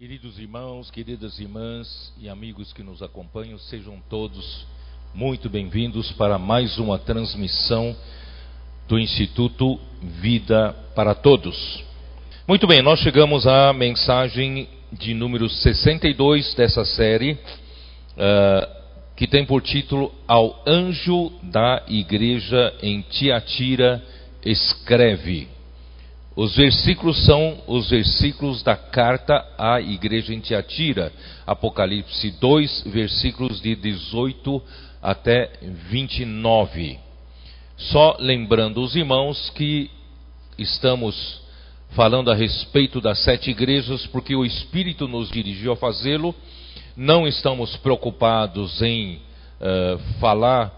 Queridos irmãos, queridas irmãs e amigos que nos acompanham, sejam todos muito bem-vindos para mais uma transmissão do Instituto Vida para Todos. Muito bem, nós chegamos à mensagem de número 62 dessa série, uh, que tem por título Ao Anjo da Igreja em Tiatira escreve. Os versículos são os versículos da carta à igreja em Tiatira, Apocalipse 2, versículos de 18 até 29. Só lembrando os irmãos que estamos falando a respeito das sete igrejas, porque o Espírito nos dirigiu a fazê-lo. Não estamos preocupados em uh, falar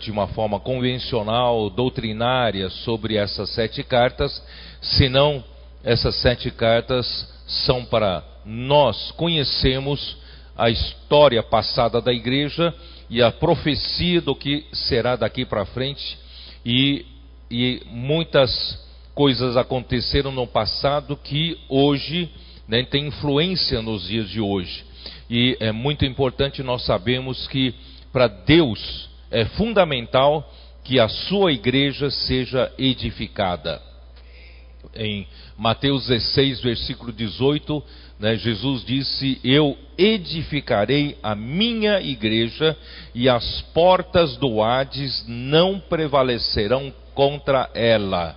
de uma forma convencional, doutrinária, sobre essas sete cartas senão essas sete cartas são para nós conhecermos a história passada da igreja e a profecia do que será daqui para frente. E, e, muitas coisas aconteceram no passado que hoje né, tem influência nos dias de hoje. E é muito importante nós sabemos que para Deus é fundamental que a sua igreja seja edificada em Mateus 16, versículo 18, né, Jesus disse: Eu edificarei a minha igreja e as portas do Hades não prevalecerão contra ela.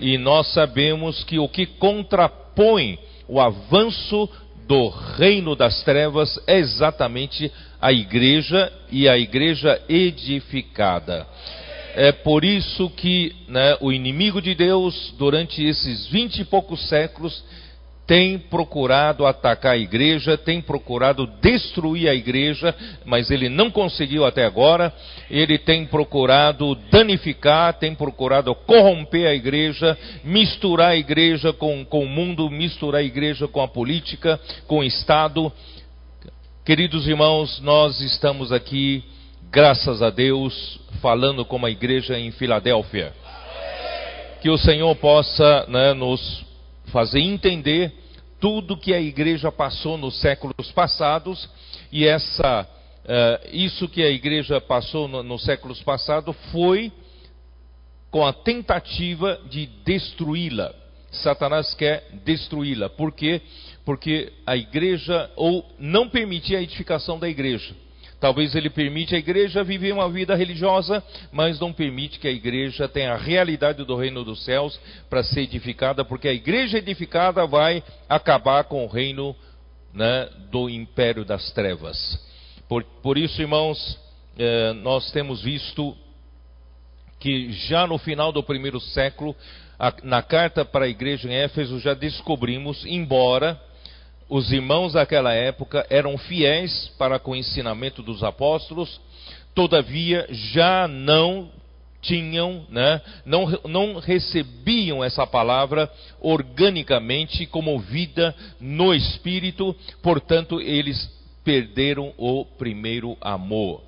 E nós sabemos que o que contrapõe o avanço do reino das trevas é exatamente a igreja e a igreja edificada. É por isso que né, o inimigo de Deus, durante esses vinte e poucos séculos, tem procurado atacar a igreja, tem procurado destruir a igreja, mas ele não conseguiu até agora. Ele tem procurado danificar, tem procurado corromper a igreja, misturar a igreja com, com o mundo, misturar a igreja com a política, com o Estado. Queridos irmãos, nós estamos aqui graças a Deus, falando como a igreja em Filadélfia. Que o Senhor possa né, nos fazer entender tudo que a igreja passou nos séculos passados e essa uh, isso que a igreja passou no, nos séculos passados foi com a tentativa de destruí-la. Satanás quer destruí-la. Por quê? Porque a igreja ou não permitir a edificação da igreja. Talvez ele permite a igreja viver uma vida religiosa, mas não permite que a igreja tenha a realidade do reino dos céus para ser edificada, porque a igreja edificada vai acabar com o reino né, do império das trevas. Por, por isso, irmãos, eh, nós temos visto que já no final do primeiro século, a, na carta para a igreja em Éfeso, já descobrimos, embora os irmãos daquela época eram fiéis para com o ensinamento dos apóstolos, todavia já não tinham, né, não, não recebiam essa palavra organicamente como vida no espírito, portanto eles perderam o primeiro amor.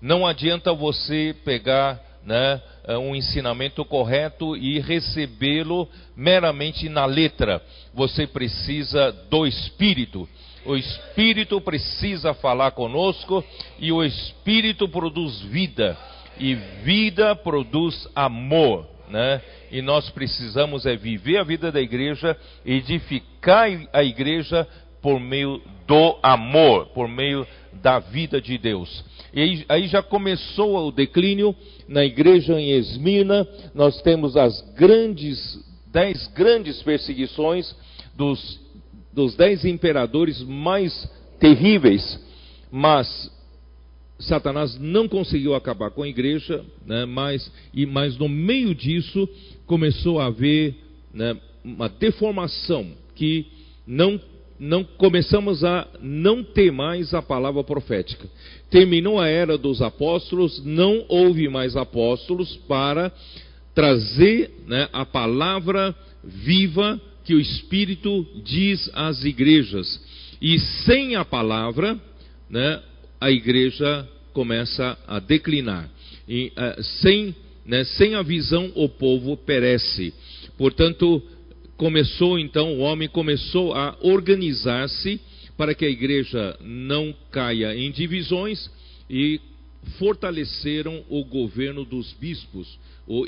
Não adianta você pegar né, um ensinamento correto e recebê-lo meramente na letra. Você precisa do Espírito. O Espírito precisa falar conosco e o Espírito produz vida. E vida produz amor. Né? E nós precisamos é viver a vida da igreja, edificar a igreja por meio do amor, por meio da vida de Deus. E aí, já começou o declínio na igreja em Esmina, nós temos as grandes, dez grandes perseguições dos, dos dez imperadores mais terríveis, mas Satanás não conseguiu acabar com a igreja, né, mas, e, mas no meio disso começou a haver né, uma deformação que não não começamos a não ter mais a palavra profética. Terminou a era dos apóstolos, não houve mais apóstolos para trazer né, a palavra viva que o Espírito diz às igrejas. E sem a palavra, né, a igreja começa a declinar. E, uh, sem, né, sem a visão, o povo perece. Portanto, começou então, o homem começou a organizar-se para que a igreja não caia em divisões e fortaleceram o governo dos bispos. O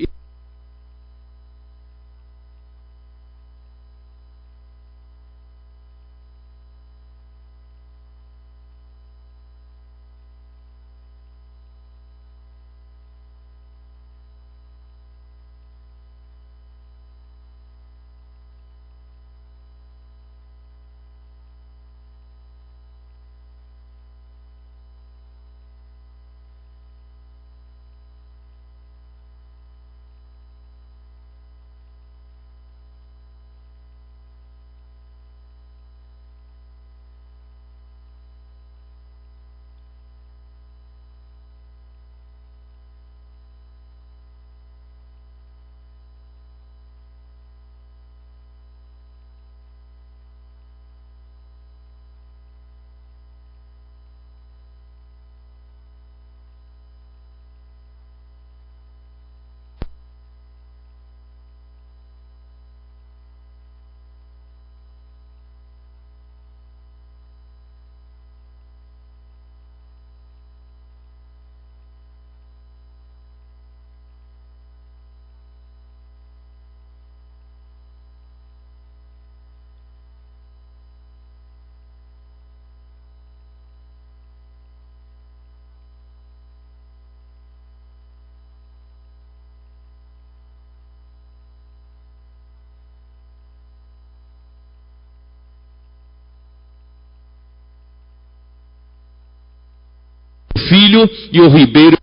Filho e o Ribeiro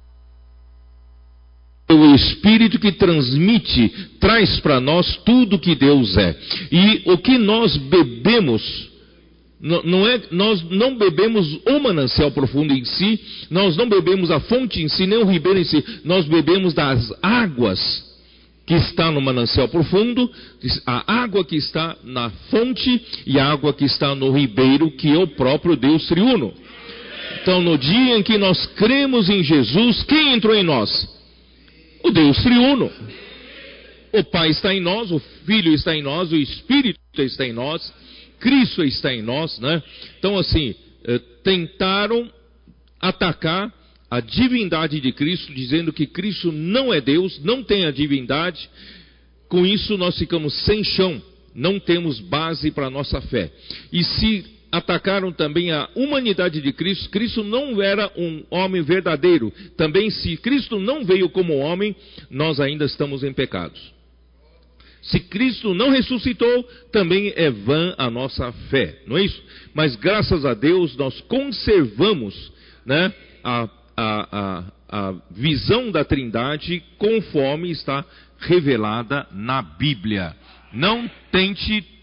o Espírito que transmite, traz para nós tudo que Deus é. E o que nós bebemos, não é, nós não bebemos o manancial profundo em si, nós não bebemos a fonte em si, nem o ribeiro em si, nós bebemos das águas que está no manancial profundo, a água que está na fonte e a água que está no ribeiro, que é o próprio Deus triuno. Então, no dia em que nós cremos em Jesus, quem entrou em nós? O Deus triuno. O Pai está em nós, o Filho está em nós, o Espírito está em nós, Cristo está em nós, né? Então, assim, eh, tentaram atacar a divindade de Cristo, dizendo que Cristo não é Deus, não tem a divindade. Com isso, nós ficamos sem chão, não temos base para a nossa fé. E se atacaram também a humanidade de Cristo. Cristo não era um homem verdadeiro. Também, se Cristo não veio como homem, nós ainda estamos em pecados. Se Cristo não ressuscitou, também é vã a nossa fé, não é isso? Mas graças a Deus nós conservamos né, a, a, a, a visão da Trindade conforme está revelada na Bíblia. Não tente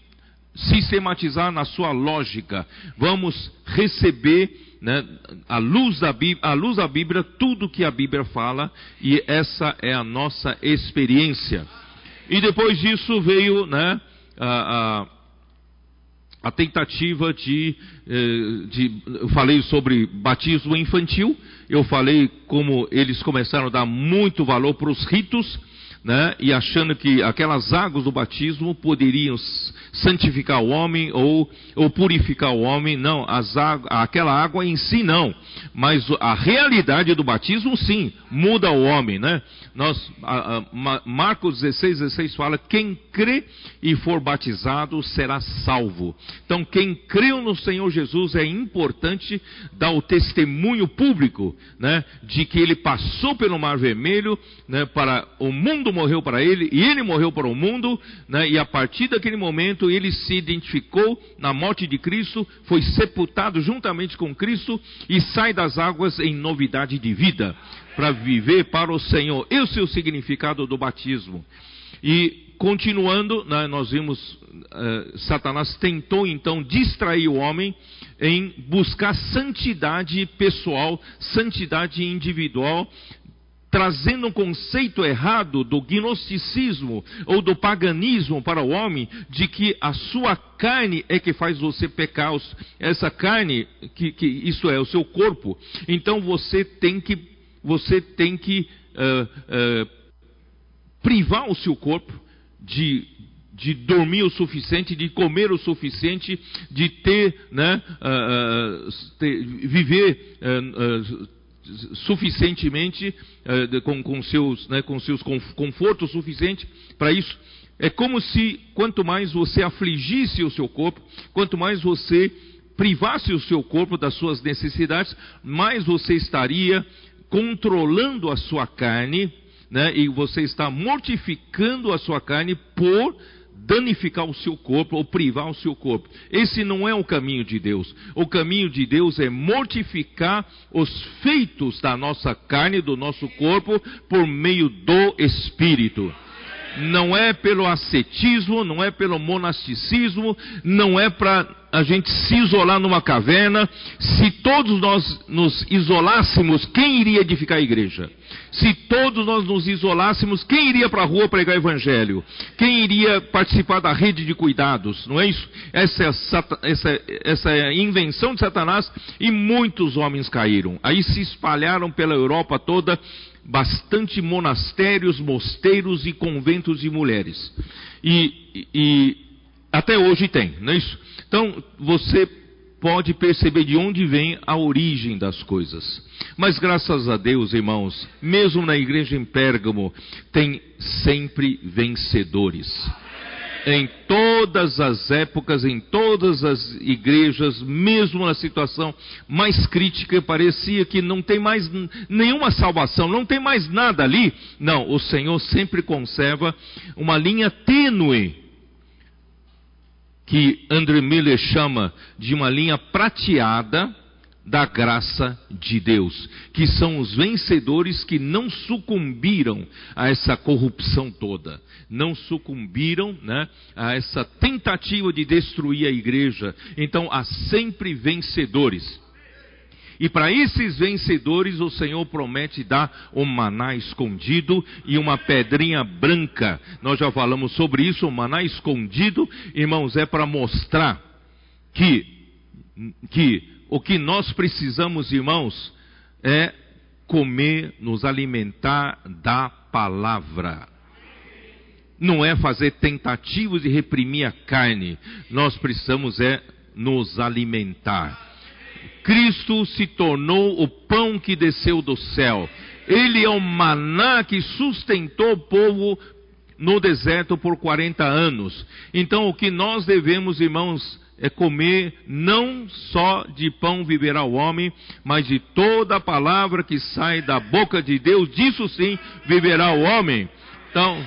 sistematizar na sua lógica. Vamos receber né, à, luz da Bíblia, luz da Bíblia tudo que a Bíblia fala e essa é a nossa experiência. E depois disso veio né, a, a a tentativa de, eh, de, eu falei sobre batismo infantil, eu falei como eles começaram a dar muito valor para os ritos, né, e achando que aquelas águas do batismo poderiam santificar o homem ou, ou purificar o homem. Não, aquela água em si não. Mas a realidade do batismo sim, muda o homem. Né? Nós, a, a, Marcos 16, 16 fala: quem crê e for batizado será salvo. Então, quem creu no Senhor Jesus é importante dar o testemunho público né, de que ele passou pelo Mar Vermelho, né, para o mundo morreu para ele e ele morreu para o mundo, né, e a partir daquele momento ele se identificou na morte de Cristo, foi sepultado juntamente com Cristo e sai das águas em novidade de vida, para viver para o Senhor. Esse é o significado do batismo. E continuando, né, nós vimos, uh, Satanás tentou então distrair o homem em buscar santidade pessoal, santidade individual, trazendo um conceito errado do gnosticismo ou do paganismo para o homem, de que a sua carne é que faz você pecar, essa carne, que, que isso é o seu corpo, então você tem que, você tem que uh, uh, privar o seu corpo de de dormir o suficiente, de comer o suficiente, de ter, né, uh, ter, viver uh, suficientemente com, com, seus, né, com seus confortos suficiente para isso. É como se quanto mais você afligisse o seu corpo, quanto mais você privasse o seu corpo das suas necessidades, mais você estaria controlando a sua carne, né, e você está mortificando a sua carne por danificar o seu corpo ou privar o seu corpo. Esse não é o caminho de Deus. O caminho de Deus é mortificar os feitos da nossa carne, do nosso corpo, por meio do Espírito não é pelo ascetismo, não é pelo monasticismo, não é para a gente se isolar numa caverna. Se todos nós nos isolássemos, quem iria edificar a igreja? Se todos nós nos isolássemos, quem iria para a rua pregar evangelho? Quem iria participar da rede de cuidados? Não é isso? Essa é, essa, essa é a invenção de Satanás e muitos homens caíram. Aí se espalharam pela Europa toda bastante monastérios, mosteiros e conventos de mulheres. E, e até hoje tem, não é isso? Então você pode perceber de onde vem a origem das coisas. Mas graças a Deus, irmãos, mesmo na igreja em Pérgamo, tem sempre vencedores em todas as épocas, em todas as igrejas, mesmo na situação mais crítica, parecia que não tem mais nenhuma salvação, não tem mais nada ali. Não, o Senhor sempre conserva uma linha tênue, que André Miller chama de uma linha prateada da graça de Deus, que são os vencedores que não sucumbiram a essa corrupção toda, não sucumbiram né, a essa tentativa de destruir a igreja. Então há sempre vencedores. E para esses vencedores o Senhor promete dar um maná escondido e uma pedrinha branca. Nós já falamos sobre isso, o maná escondido, irmãos, é para mostrar que, que o que nós precisamos, irmãos, é comer, nos alimentar da palavra. Não é fazer tentativas de reprimir a carne. Nós precisamos é nos alimentar. Cristo se tornou o pão que desceu do céu. Ele é o maná que sustentou o povo no deserto por 40 anos. Então, o que nós devemos, irmãos, é comer não só de pão viverá o homem, mas de toda palavra que sai da boca de Deus, disso sim viverá o homem. Então,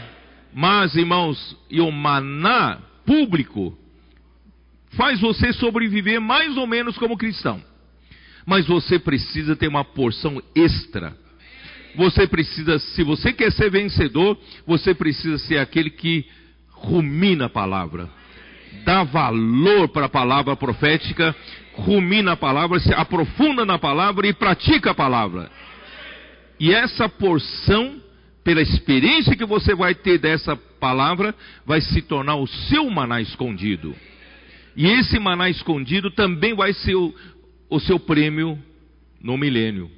mas irmãos, e o maná público faz você sobreviver mais ou menos como cristão. Mas você precisa ter uma porção extra. Você precisa, se você quer ser vencedor, você precisa ser aquele que rumina a palavra dá valor para a palavra profética, rumina a palavra, se aprofunda na palavra e pratica a palavra. E essa porção, pela experiência que você vai ter dessa palavra, vai se tornar o seu maná escondido. E esse maná escondido também vai ser o, o seu prêmio no milênio.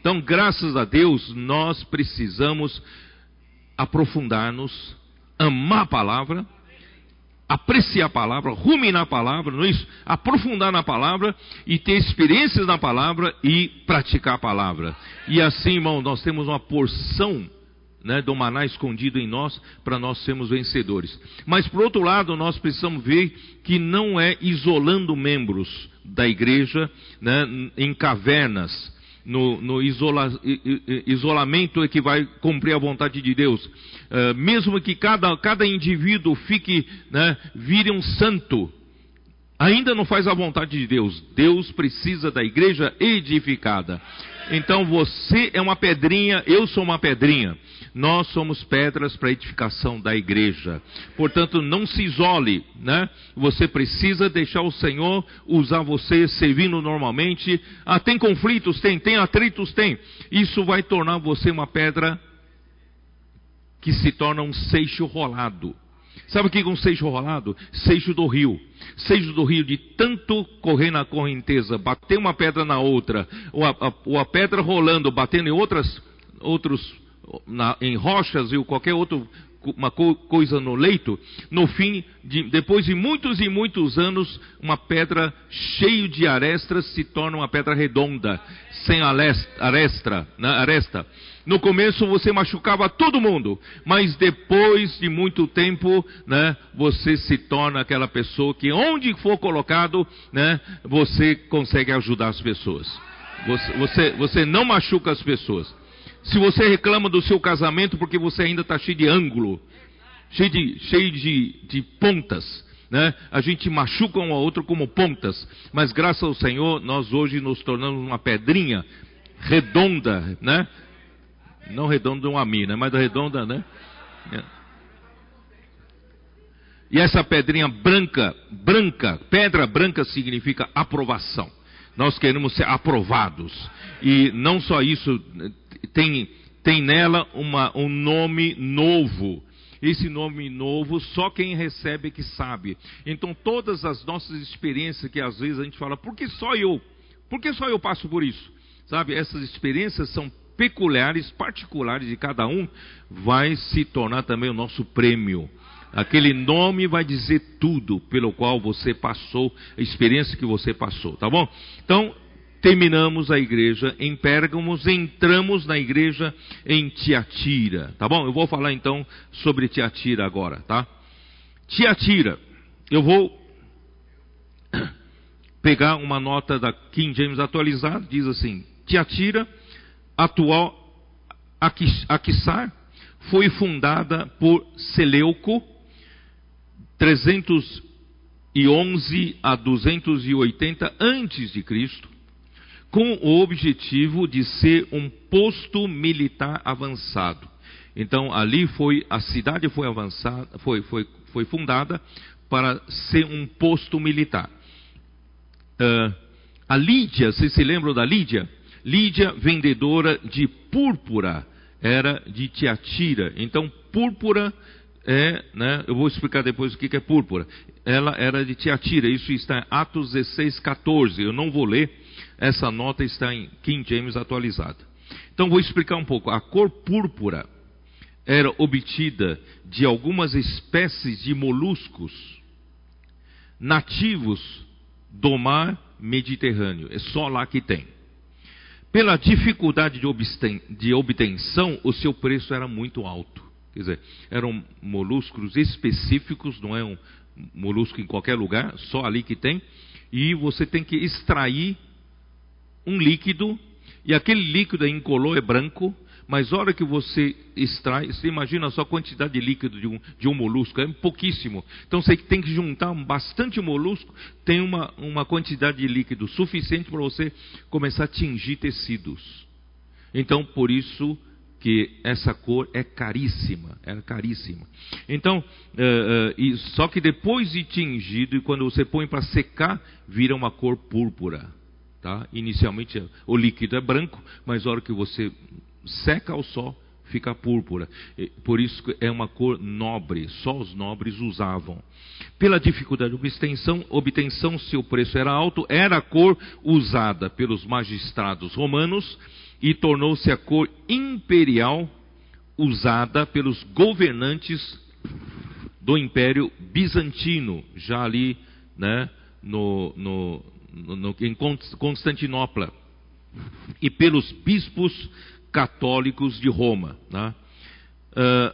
Então, graças a Deus, nós precisamos aprofundar-nos, amar a palavra apreciar a palavra, ruminar a palavra, não é isso? Aprofundar na palavra e ter experiências na palavra e praticar a palavra. E assim, irmão, nós temos uma porção né, do maná escondido em nós para nós sermos vencedores. Mas por outro lado, nós precisamos ver que não é isolando membros da igreja né, em cavernas no, no isola, isolamento é que vai cumprir a vontade de Deus. Uh, mesmo que cada, cada indivíduo fique, né, vire um santo, ainda não faz a vontade de Deus. Deus precisa da igreja edificada. Então você é uma pedrinha, eu sou uma pedrinha. Nós somos pedras para edificação da igreja. Portanto, não se isole, né? Você precisa deixar o Senhor usar você servindo normalmente. Ah, tem conflitos? Tem. Tem atritos? Tem. Isso vai tornar você uma pedra que se torna um seixo rolado. Sabe o que é um seixo rolado? Seixo do rio. Seixo do rio de tanto correr na correnteza, bater uma pedra na outra, ou a, a, ou a pedra rolando, batendo em outras, outros na, em rochas e qualquer outro uma coisa no leito, no fim, de, depois de muitos e muitos anos, uma pedra cheia de arestas se torna uma pedra redonda, sem aresta, né, aresta. No começo você machucava todo mundo, mas depois de muito tempo, né, você se torna aquela pessoa que onde for colocado, né, você consegue ajudar as pessoas. Você, você, você não machuca as pessoas. Se você reclama do seu casamento porque você ainda está cheio de ângulo, cheio de, cheio de, de pontas, né? A gente machuca um ao outro como pontas, mas graças ao Senhor nós hoje nos tornamos uma pedrinha redonda, né? Não redonda uma mina, mas redonda, né? E essa pedrinha branca, branca, pedra branca significa aprovação. Nós queremos ser aprovados. E não só isso, tem, tem nela uma, um nome novo. Esse nome novo, só quem recebe que sabe. Então, todas as nossas experiências que às vezes a gente fala, por que só eu? Por que só eu passo por isso? Sabe, essas experiências são peculiares, particulares de cada um, vai se tornar também o nosso prêmio. Aquele nome vai dizer tudo pelo qual você passou, a experiência que você passou, tá bom? Então, terminamos a igreja em Pérgamos, entramos na igreja em Tiatira, tá bom? Eu vou falar então sobre Tiatira agora, tá? Tiatira, eu vou pegar uma nota da King James atualizada, diz assim: Tiatira, atual Aquissar, foi fundada por Seleuco 311 a 280 antes de Cristo com o objetivo de ser um posto militar avançado. Então ali foi a cidade foi avançada, foi, foi, foi fundada para ser um posto militar. Uh, a Lídia, vocês se lembram da Lídia? Lídia, vendedora de púrpura, era de Tiatira. Então, púrpura é, né, eu vou explicar depois o que é púrpura. Ela era de Tiatira, isso está em Atos 16, 14. Eu não vou ler, essa nota está em King James atualizada. Então vou explicar um pouco. A cor púrpura era obtida de algumas espécies de moluscos nativos do mar Mediterrâneo. É só lá que tem. Pela dificuldade de obtenção, o seu preço era muito alto. Quer dizer, eram moluscos específicos, não é um molusco em qualquer lugar, só ali que tem. E você tem que extrair um líquido, e aquele líquido é incolor, é branco, mas a hora que você extrai, você imagina só a quantidade de líquido de um, de um molusco, é pouquíssimo. Então você tem que juntar bastante molusco, tem uma, uma quantidade de líquido suficiente para você começar a tingir tecidos. Então, por isso que essa cor é caríssima, é caríssima. Então, uh, uh, e, só que depois de tingido, e quando você põe para secar, vira uma cor púrpura. Tá? Inicialmente o líquido é branco, mas na hora que você seca ao sol, fica púrpura. Por isso é uma cor nobre, só os nobres usavam. Pela dificuldade de obtenção, obtenção seu preço era alto, era a cor usada pelos magistrados romanos e tornou-se a cor imperial usada pelos governantes do Império Bizantino, já ali né, no, no, no, em Constantinopla e pelos bispos católicos de Roma. Né? Uh,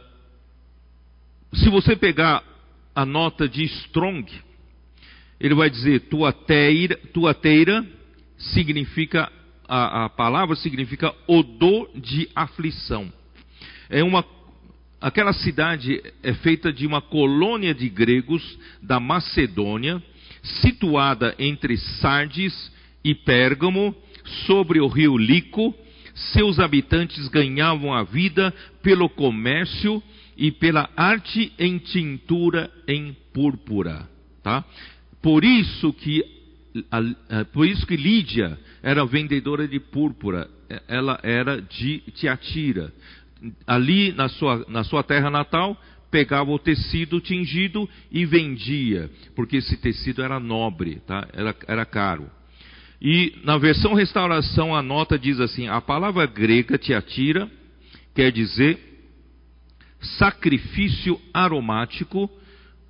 se você pegar a nota de Strong, ele vai dizer tuateira, tuateira significa a, a palavra significa odor de aflição. É uma aquela cidade é feita de uma colônia de gregos da Macedônia situada entre Sardes e Pérgamo, sobre o rio Lico, seus habitantes ganhavam a vida pelo comércio e pela arte em tintura em púrpura, tá? Por isso que por isso que Lídia era vendedora de púrpura, ela era de Tiatira. Ali na sua, na sua terra natal, pegava o tecido tingido e vendia, porque esse tecido era nobre, tá? era, era caro. E na versão restauração a nota diz assim: a palavra grega tiatira quer dizer sacrifício aromático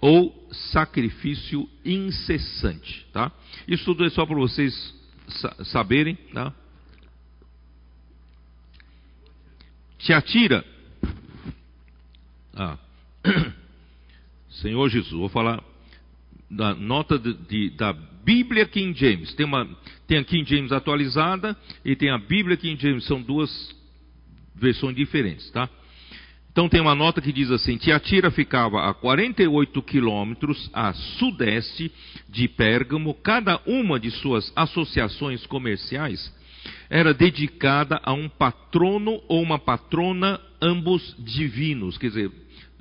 ou sacrifício incessante, tá? Isso tudo é só para vocês saberem, tá? Tiatira. Ah. Senhor Jesus, vou falar da nota de, de, da Bíblia King James. Tem, uma, tem a King James atualizada e tem a Bíblia King James. São duas versões diferentes, tá? Então tem uma nota que diz assim: Tiatira ficava a 48 quilômetros a sudeste de Pérgamo. Cada uma de suas associações comerciais era dedicada a um patrono ou uma patrona, ambos divinos. Quer dizer,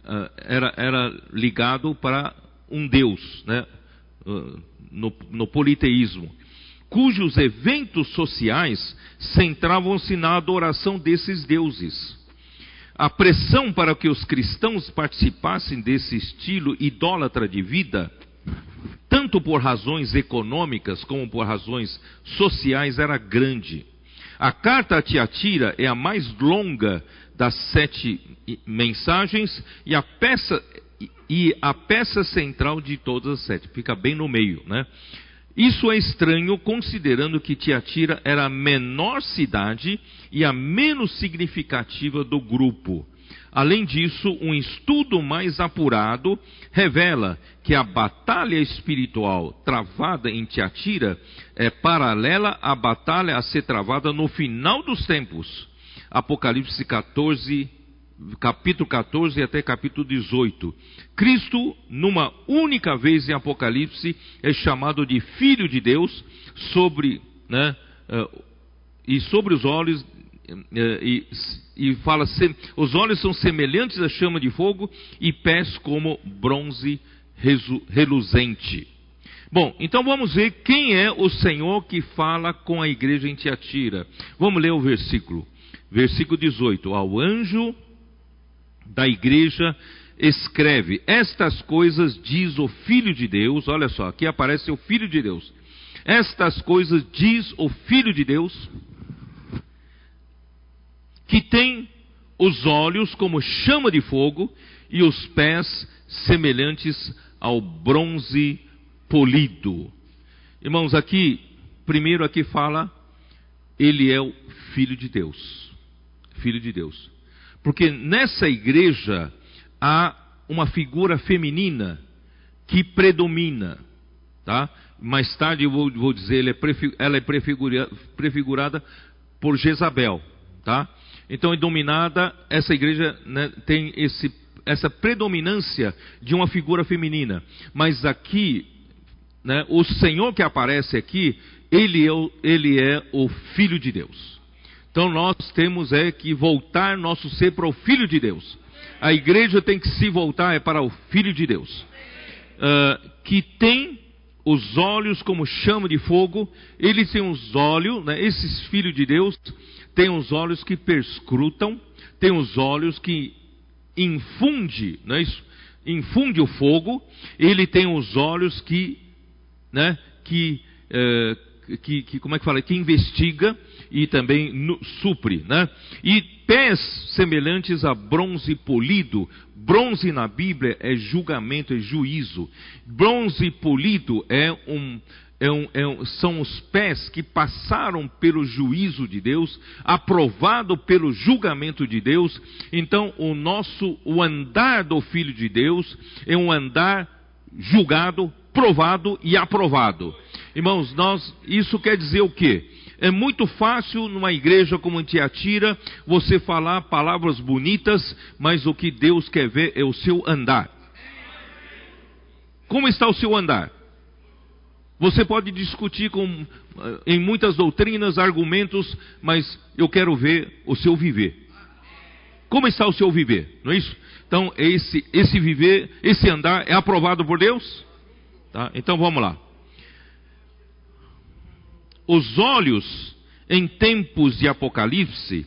ah, era, era ligado para um Deus, né? No, no politeísmo, cujos eventos sociais centravam-se na adoração desses deuses. A pressão para que os cristãos participassem desse estilo idólatra de vida, tanto por razões econômicas como por razões sociais, era grande. A carta a Tiatira é a mais longa das sete mensagens e a peça e a peça central de todas as sete, fica bem no meio, né? Isso é estranho considerando que Tiatira era a menor cidade e a menos significativa do grupo. Além disso, um estudo mais apurado revela que a batalha espiritual travada em Tiatira é paralela à batalha a ser travada no final dos tempos. Apocalipse 14, capítulo 14 até capítulo 18. Cristo, numa única vez em Apocalipse, é chamado de Filho de Deus sobre, né, uh, e sobre os olhos uh, e, e, fala os olhos são semelhantes à chama de fogo e pés como bronze reluzente. Bom, então vamos ver quem é o Senhor que fala com a igreja em Tiatira. Vamos ler o versículo. Versículo 18: Ao anjo da igreja escreve: Estas coisas diz o Filho de Deus. Olha só, aqui aparece o Filho de Deus. Estas coisas diz o Filho de Deus, que tem os olhos como chama de fogo e os pés semelhantes ao bronze polido. Irmãos, aqui, primeiro aqui fala, ele é o Filho de Deus. Filho de Deus. Porque nessa igreja há uma figura feminina que predomina, tá? Mais tarde eu vou, vou dizer, ela é, prefigura, prefigurada por Jezabel, tá? Então é dominada, essa igreja né, tem esse, essa predominância de uma figura feminina. Mas aqui, né, o Senhor que aparece aqui, ele é, ele é o Filho de Deus. Então nós temos é que voltar nosso ser para o Filho de Deus. A igreja tem que se voltar é para o Filho de Deus, uh, que tem os olhos como chama de fogo. Ele tem os olhos, né, esses filhos de Deus têm os olhos que perscrutam, tem os olhos que infunde, é isso? Infunde o fogo. Ele tem os olhos que, né, que, uh, que, que como é que fala? Que investiga e também no, supre, né? E pés semelhantes a bronze polido. Bronze na Bíblia é julgamento, é juízo. Bronze polido é um, é um, é um, são os pés que passaram pelo juízo de Deus, aprovado pelo julgamento de Deus. Então, o nosso, o andar do Filho de Deus é um andar julgado, provado e aprovado. Irmãos, nós, isso quer dizer o quê? É muito fácil numa igreja como Tiatira você falar palavras bonitas, mas o que Deus quer ver é o seu andar. Como está o seu andar? Você pode discutir com, eh, em muitas doutrinas, argumentos, mas eu quero ver o seu viver. Como está o seu viver? Não é isso? Então, esse, esse viver, esse andar é aprovado por Deus? Tá? Então vamos lá. Os olhos em tempos de Apocalipse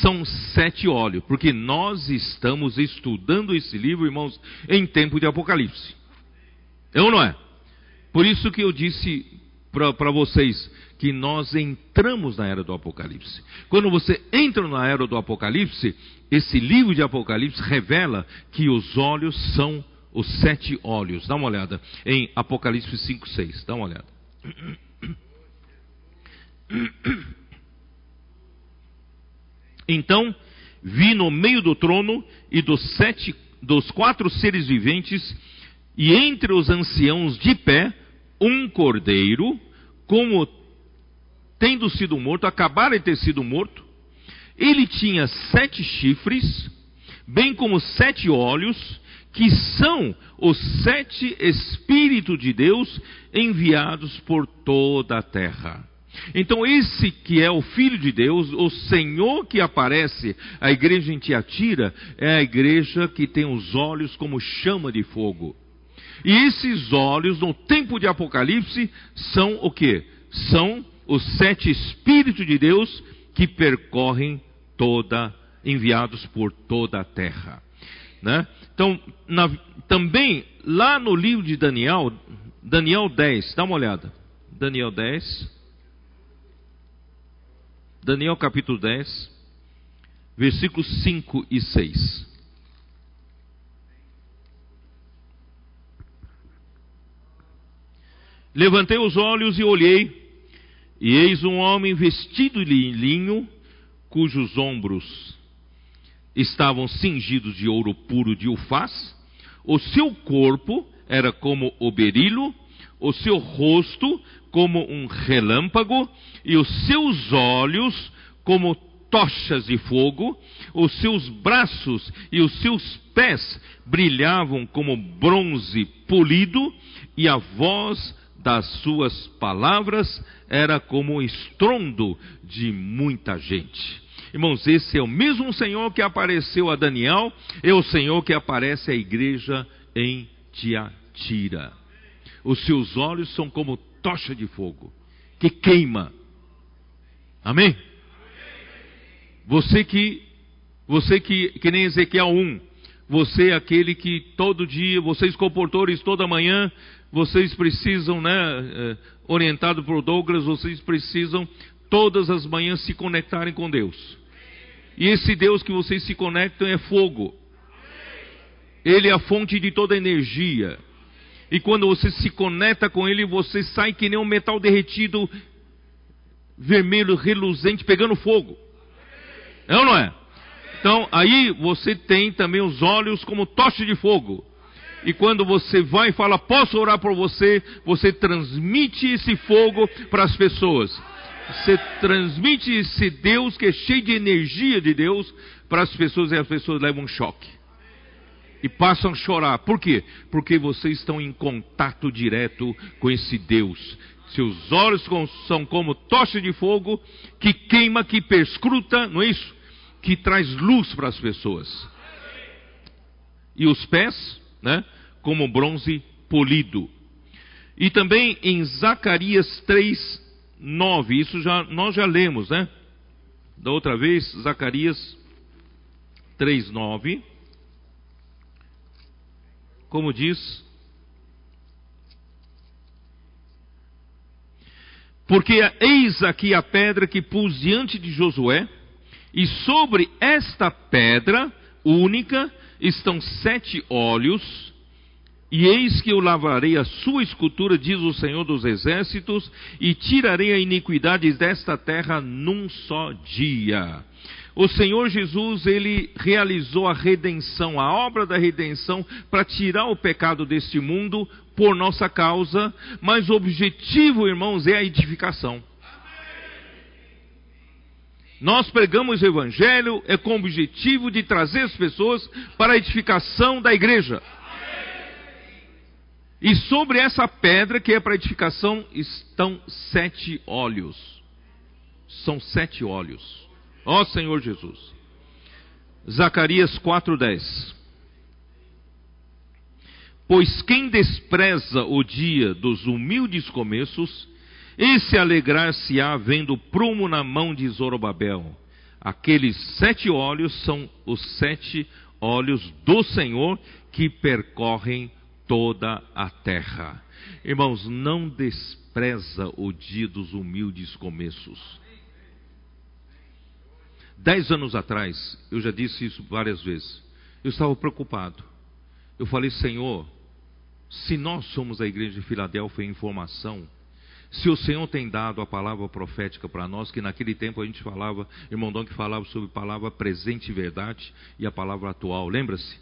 são sete olhos, porque nós estamos estudando esse livro, irmãos, em tempo de Apocalipse. É ou não é? Por isso que eu disse para vocês que nós entramos na era do Apocalipse. Quando você entra na era do Apocalipse, esse livro de Apocalipse revela que os olhos são os sete olhos. Dá uma olhada em Apocalipse 5, 6. Dá uma olhada. Então vi no meio do trono e dos sete dos quatro seres viventes e entre os anciãos de pé um cordeiro, como tendo sido morto, acabara de ter sido morto. Ele tinha sete chifres, bem como sete olhos, que são os sete Espíritos de Deus enviados por toda a terra. Então, esse que é o Filho de Deus, o Senhor que aparece à igreja em Tiatira, é a igreja que tem os olhos como chama de fogo. E esses olhos, no tempo de Apocalipse, são o que? São os sete Espíritos de Deus que percorrem toda, enviados por toda a terra. Né? Então, na, também lá no livro de Daniel, Daniel 10, dá uma olhada. Daniel 10. Daniel capítulo 10, versículos 5 e 6. Levantei os olhos e olhei, e eis um homem vestido de linho, cujos ombros estavam cingidos de ouro puro de ufaz, o seu corpo era como o berilo, o seu rosto como um relâmpago, e os seus olhos como tochas de fogo, os seus braços e os seus pés brilhavam como bronze polido, e a voz das suas palavras era como o estrondo de muita gente. Irmãos, esse é o mesmo Senhor que apareceu a Daniel, é o Senhor que aparece à igreja em Tiatira. Os seus olhos são como tocha de fogo que queima. Amém? Você que você que que nem Ezequiel 1, você é aquele que todo dia, vocês comportores toda manhã vocês precisam, né, é, orientado por Douglas, vocês precisam todas as manhãs se conectarem com Deus. E esse Deus que vocês se conectam é fogo. Ele é a fonte de toda energia. E quando você se conecta com ele, você sai que nem um metal derretido, vermelho, reluzente, pegando fogo. É ou não é? Então, aí você tem também os olhos como tocha de fogo. E quando você vai e fala, posso orar por você, você transmite esse fogo para as pessoas. Você transmite esse Deus que é cheio de energia de Deus para as pessoas e as pessoas levam um choque. E passam a chorar. Por quê? Porque vocês estão em contato direto com esse Deus. Seus olhos são como tocha de fogo que queima, que perscruta, não é isso? Que traz luz para as pessoas. E os pés né? como bronze polido. E também em Zacarias 3, 9, isso já, nós já lemos, né? Da outra vez, Zacarias 3, 9. Como diz, Porque eis aqui a pedra que pus diante de Josué, e sobre esta pedra única estão sete olhos, e eis que eu lavarei a sua escultura, diz o Senhor dos Exércitos, e tirarei a iniquidade desta terra num só dia. O Senhor Jesus, ele realizou a redenção, a obra da redenção, para tirar o pecado deste mundo por nossa causa, mas o objetivo, irmãos, é a edificação. Nós pregamos o Evangelho é com o objetivo de trazer as pessoas para a edificação da igreja. E sobre essa pedra que é para edificação estão sete olhos. São sete olhos. Ó Senhor Jesus. Zacarias 4:10. Pois quem despreza o dia dos humildes começos, esse alegrar-se-á vendo prumo na mão de Zorobabel. Aqueles sete olhos são os sete olhos do Senhor que percorrem toda a terra. Irmãos, não despreza o dia dos humildes começos. Dez anos atrás, eu já disse isso várias vezes, eu estava preocupado. Eu falei, Senhor, se nós somos a igreja de Filadélfia em formação, se o Senhor tem dado a palavra profética para nós, que naquele tempo a gente falava, irmão Dom que falava sobre palavra presente e verdade e a palavra atual, lembra-se?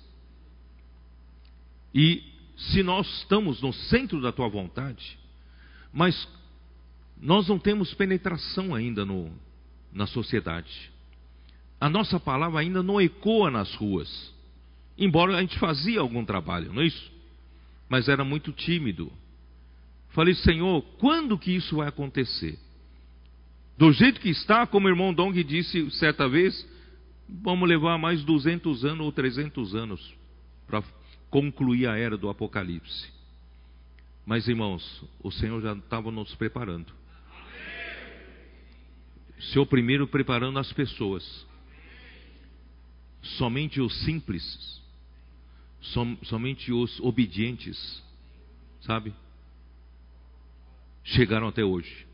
E se nós estamos no centro da tua vontade, mas nós não temos penetração ainda no, na sociedade. A nossa palavra ainda não ecoa nas ruas. Embora a gente fazia algum trabalho, não é isso? Mas era muito tímido. Falei, Senhor, quando que isso vai acontecer? Do jeito que está, como o irmão Dong disse certa vez, vamos levar mais 200 anos ou 300 anos para concluir a era do Apocalipse. Mas, irmãos, o Senhor já estava nos preparando. O Senhor primeiro preparando as pessoas. Somente os simples, som, somente os obedientes, sabe? Chegaram até hoje.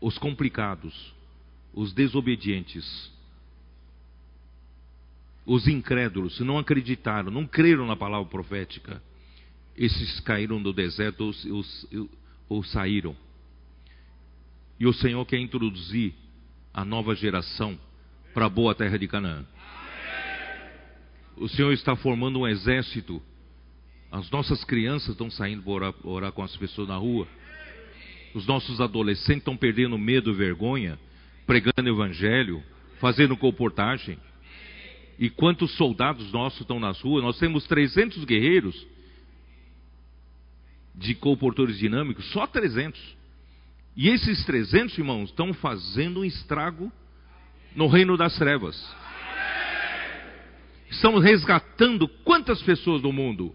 Os complicados, os desobedientes, os incrédulos, não acreditaram, não creram na palavra profética, esses caíram do deserto ou, ou, ou saíram. E o Senhor quer introduzir a nova geração para a boa terra de Canaã. O Senhor está formando um exército. As nossas crianças estão saindo para orar, orar com as pessoas na rua. Os nossos adolescentes estão perdendo medo e vergonha, pregando evangelho, fazendo comportagem. E quantos soldados nossos estão nas ruas? Nós temos 300 guerreiros de comportores dinâmicos, só 300. E esses 300, irmãos, estão fazendo um estrago no reino das trevas. Estamos resgatando quantas pessoas do mundo?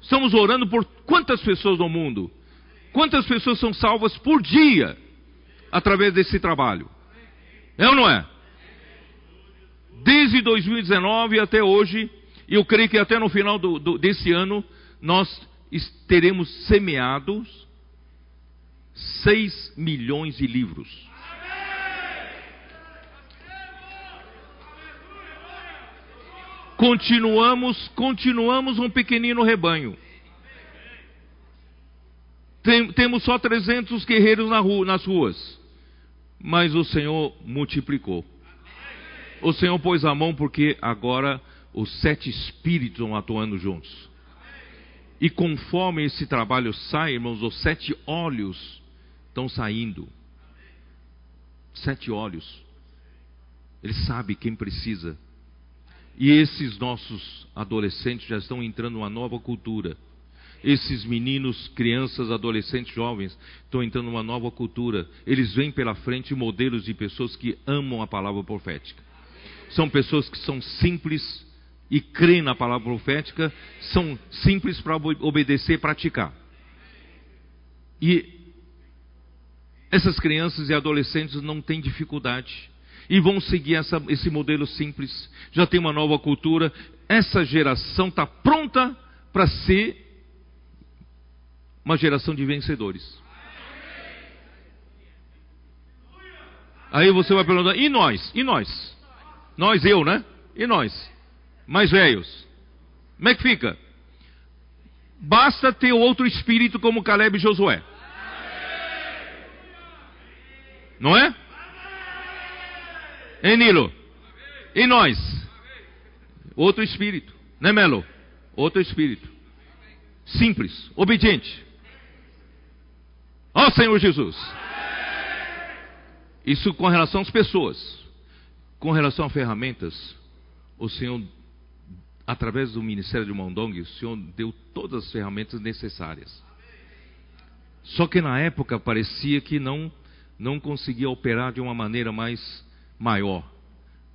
Estamos orando por quantas pessoas do mundo? Quantas pessoas são salvas por dia através desse trabalho? É ou não é? Desde 2019 até hoje, e eu creio que até no final do, do, desse ano, nós teremos semeados 6 milhões de livros. Continuamos, continuamos um pequenino rebanho. Tem, temos só 300 guerreiros na rua, nas ruas, mas o Senhor multiplicou. O Senhor pôs a mão porque agora os sete espíritos estão atuando juntos. E conforme esse trabalho sai, irmãos, os sete olhos estão saindo. Sete olhos. Ele sabe quem precisa. E esses nossos adolescentes já estão entrando numa nova cultura. Esses meninos, crianças, adolescentes, jovens estão entrando numa nova cultura. Eles vêm pela frente modelos de pessoas que amam a palavra profética. São pessoas que são simples e creem na palavra profética, são simples para obedecer e praticar. E essas crianças e adolescentes não têm dificuldade e vão seguir essa, esse modelo simples. Já tem uma nova cultura. Essa geração está pronta para ser uma geração de vencedores. Aí você vai perguntar: e nós? E nós? Nós, eu, né? E nós? Mais velhos. Como é que fica? Basta ter outro espírito como Caleb e Josué. Não é? Hein, Nilo? E nós? Outro espírito. Né, Melo? Outro espírito. Simples, obediente. Ó Senhor Jesus. Isso com relação às pessoas. Com relação a ferramentas, o Senhor, através do ministério de Mondong, o Senhor deu todas as ferramentas necessárias. Só que na época parecia que não não conseguia operar de uma maneira mais maior.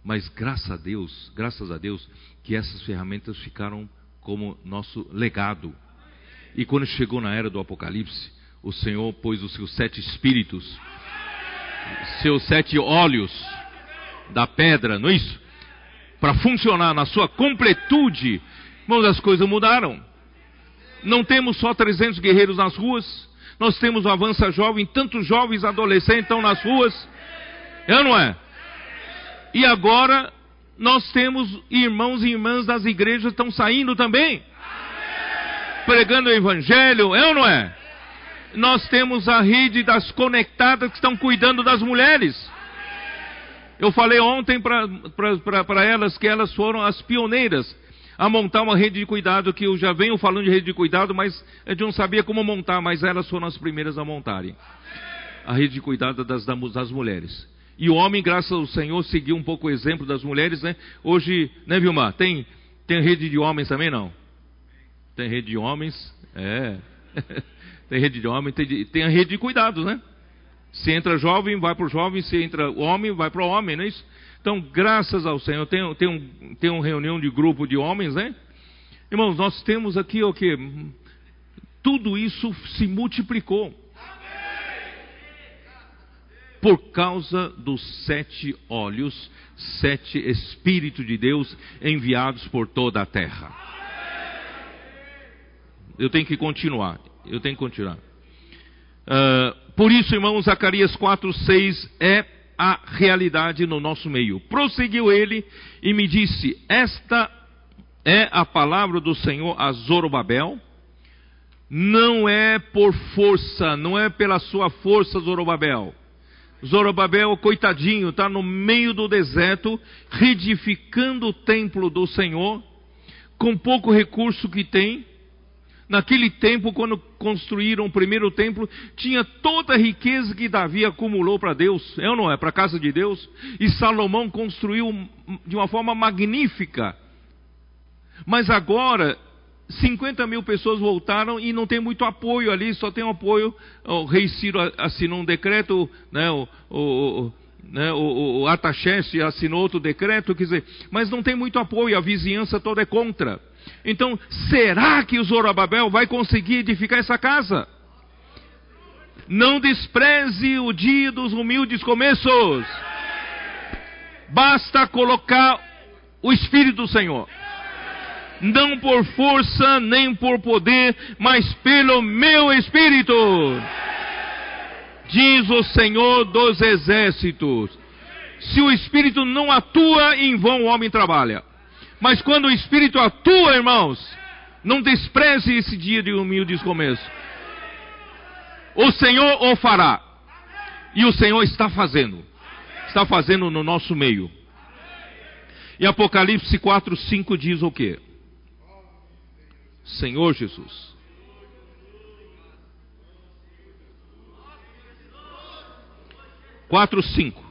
Mas graças a Deus, graças a Deus, que essas ferramentas ficaram como nosso legado. E quando chegou na era do Apocalipse, o Senhor pôs os seus sete espíritos, seus sete olhos da pedra, não é isso? Para funcionar na sua completude, irmãos, as coisas mudaram. Não temos só 300 guerreiros nas ruas, nós temos o Avança Jovem, tantos jovens adolescentes estão nas ruas, é não é? E agora nós temos irmãos e irmãs das igrejas que estão saindo também, pregando o Evangelho, é ou não é? Nós temos a rede das conectadas que estão cuidando das mulheres. Eu falei ontem para elas que elas foram as pioneiras a montar uma rede de cuidado, que eu já venho falando de rede de cuidado, mas a gente não sabia como montar, mas elas foram as primeiras a montarem. A rede de cuidado das, das mulheres. E o homem, graças ao Senhor, seguiu um pouco o exemplo das mulheres, né? Hoje, né, Vilmar? Tem, tem rede de homens também, não? Tem rede de homens? É. tem rede de homens, tem, tem a rede de cuidados, né? Se entra jovem, vai para o jovem, se entra homem, vai para o homem, não é isso? Então, graças ao Senhor, tem, tem, um, tem uma reunião de grupo de homens, né? Irmãos, nós temos aqui o que? Tudo isso se multiplicou. Por causa dos sete olhos, sete Espíritos de Deus enviados por toda a terra. Eu tenho que continuar. Eu tenho que continuar. Uh, por isso, irmãos, Zacarias 4, 6 é a realidade no nosso meio. Prosseguiu ele e me disse: Esta é a palavra do Senhor a Zorobabel. Não é por força, não é pela sua força, Zorobabel. Zorobabel, coitadinho, está no meio do deserto, reedificando o templo do Senhor, com pouco recurso que tem, Naquele tempo, quando construíram o primeiro templo, tinha toda a riqueza que Davi acumulou para Deus, é ou não é? Para a casa de Deus. E Salomão construiu de uma forma magnífica. Mas agora, 50 mil pessoas voltaram e não tem muito apoio ali, só tem apoio. O rei Ciro assinou um decreto, né, o, o, né, o, o Ataxerxes assinou outro decreto, quer dizer, mas não tem muito apoio, a vizinhança toda é contra. Então, será que o Zorobabel vai conseguir edificar essa casa? Não despreze o dia dos humildes começos. Basta colocar o Espírito do Senhor. Não por força nem por poder, mas pelo meu Espírito. Diz o Senhor dos Exércitos. Se o Espírito não atua, em vão o homem trabalha. Mas quando o Espírito atua, irmãos, não despreze esse dia de humildes começo. O Senhor o fará. E o Senhor está fazendo. Está fazendo no nosso meio. E Apocalipse 4, 5 diz o que? Senhor Jesus. Quatro, cinco.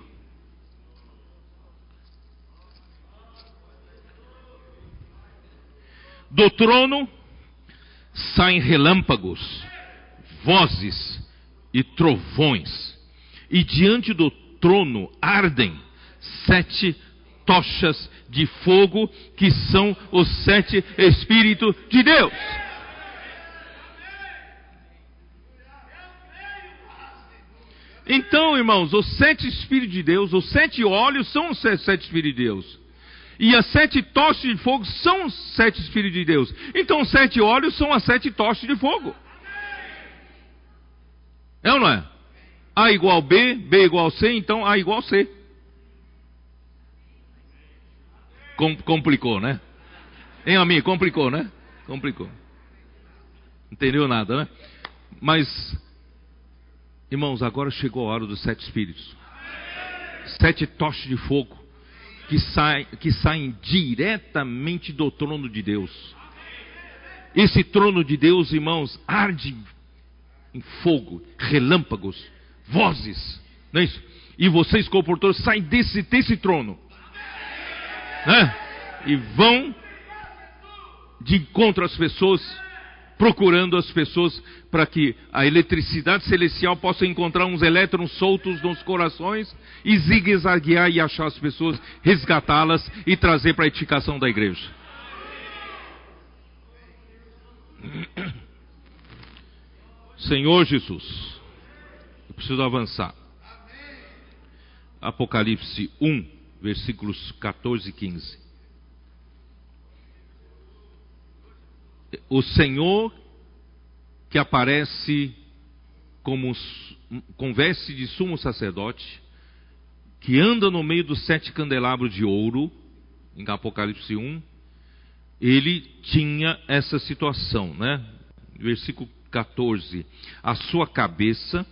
Do trono saem relâmpagos, vozes e trovões, e diante do trono ardem sete tochas de fogo, que são os sete Espíritos de Deus. Então, irmãos, os sete Espíritos de Deus, os sete olhos são os sete Espíritos de Deus. E as sete tochas de fogo são os sete Espíritos de Deus. Então, os sete olhos são as sete tochas de fogo. É ou não é? A igual B, B igual C, então A igual C. Com, complicou, né? Hein, amigo? Complicou, né? Complicou. Entendeu nada, né? Mas, irmãos, agora chegou a hora dos sete espíritos. Sete tochas de fogo que, sai, que saem diretamente do trono de Deus. Esse trono de Deus, irmãos, arde em fogo, relâmpagos, vozes, não é isso? E vocês, comportores, saem desse, desse trono, né? E vão de encontro às pessoas procurando as pessoas para que a eletricidade celestial possa encontrar uns elétrons soltos nos corações e zigue-zaguear e achar as pessoas, resgatá-las e trazer para a edificação da igreja. Senhor Jesus, eu preciso avançar. Apocalipse 1, versículos 14 e 15. o Senhor que aparece como com veste de sumo sacerdote, que anda no meio dos sete candelabros de ouro, em Apocalipse 1, ele tinha essa situação, né? Versículo 14: A sua cabeça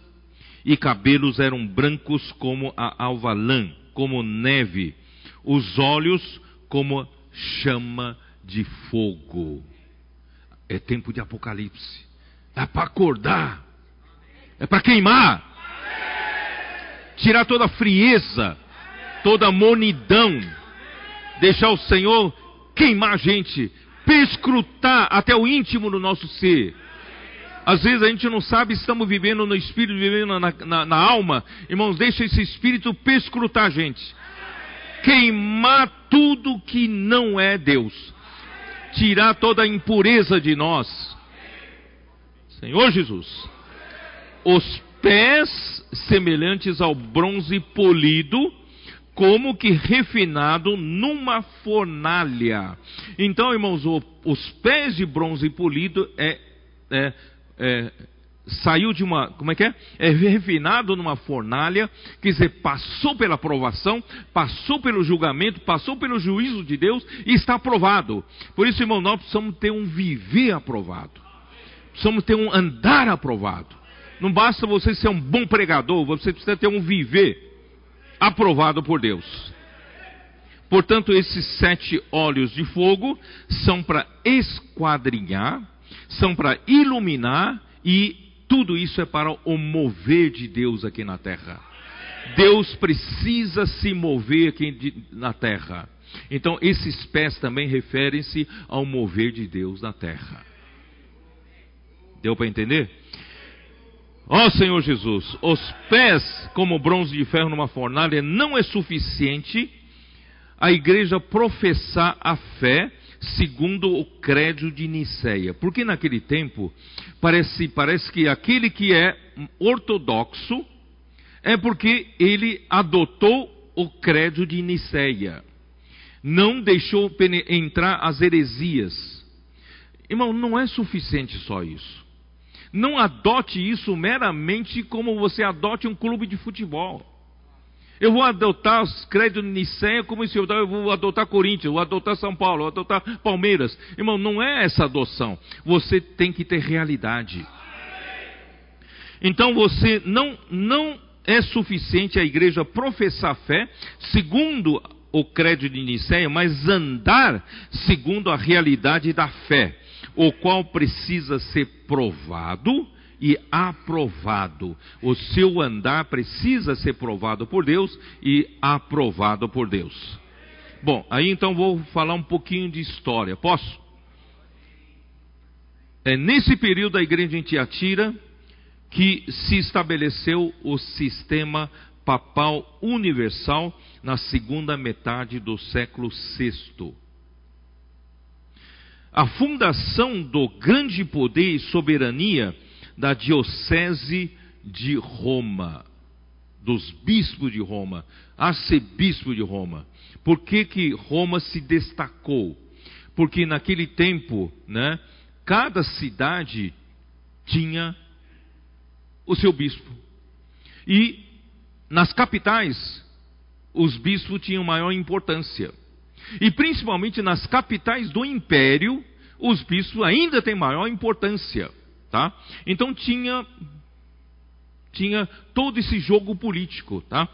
e cabelos eram brancos como a alvalã, como neve, os olhos como chama de fogo. É tempo de Apocalipse. É para acordar. É para queimar. Tirar toda a frieza, toda a monidão. Deixar o Senhor queimar a gente, perscrutar até o íntimo do nosso ser. Às vezes a gente não sabe se estamos vivendo no espírito, vivendo na, na, na alma. Irmãos, deixa esse espírito perscrutar a gente. Queimar tudo que não é Deus. Tirar toda a impureza de nós. Senhor Jesus. Os pés semelhantes ao bronze polido como que refinado numa fornalha. Então, irmãos, o, os pés de bronze polido é, é, é, saiu de uma, como é que é? É refinado numa fornalha, quer dizer, passou pela aprovação, passou pelo julgamento, passou pelo juízo de Deus e está aprovado. Por isso, irmão, nós precisamos ter um viver aprovado. Precisamos ter um andar aprovado. Não basta você ser um bom pregador, você precisa ter um viver aprovado por Deus. Portanto, esses sete óleos de fogo são para esquadrinhar, são para iluminar e tudo isso é para o mover de Deus aqui na terra. Deus precisa se mover aqui na terra. Então, esses pés também referem-se ao mover de Deus na terra. Deu para entender? Ó oh, Senhor Jesus, os pés como bronze de ferro numa fornalha não é suficiente a igreja professar a fé segundo o credo de Niceia. Porque naquele tempo parece, parece que aquele que é ortodoxo é porque ele adotou o credo de Niceia. Não deixou entrar as heresias. Irmão, não é suficiente só isso. Não adote isso meramente como você adote um clube de futebol. Eu vou adotar os de Nicéia como se eu, vou adotar Corinthians, vou adotar São Paulo, vou adotar Palmeiras. Irmão, não é essa adoção. Você tem que ter realidade. Então você não, não é suficiente a igreja professar fé segundo o crédito de Nicéia, mas andar segundo a realidade da fé o qual precisa ser provado e aprovado. O seu andar precisa ser provado por Deus e aprovado por Deus. Bom, aí então vou falar um pouquinho de história. Posso? É nesse período da igreja em Tiatira que se estabeleceu o sistema papal universal na segunda metade do século VI a fundação do grande poder e soberania da Diocese de Roma, dos bispos de Roma, arcebispo de Roma. Por que, que Roma se destacou? Porque naquele tempo, né, cada cidade tinha o seu bispo. E nas capitais, os bispos tinham maior importância. E principalmente nas capitais do império, os bispos ainda têm maior importância. Tá? Então tinha, tinha todo esse jogo político. Tá?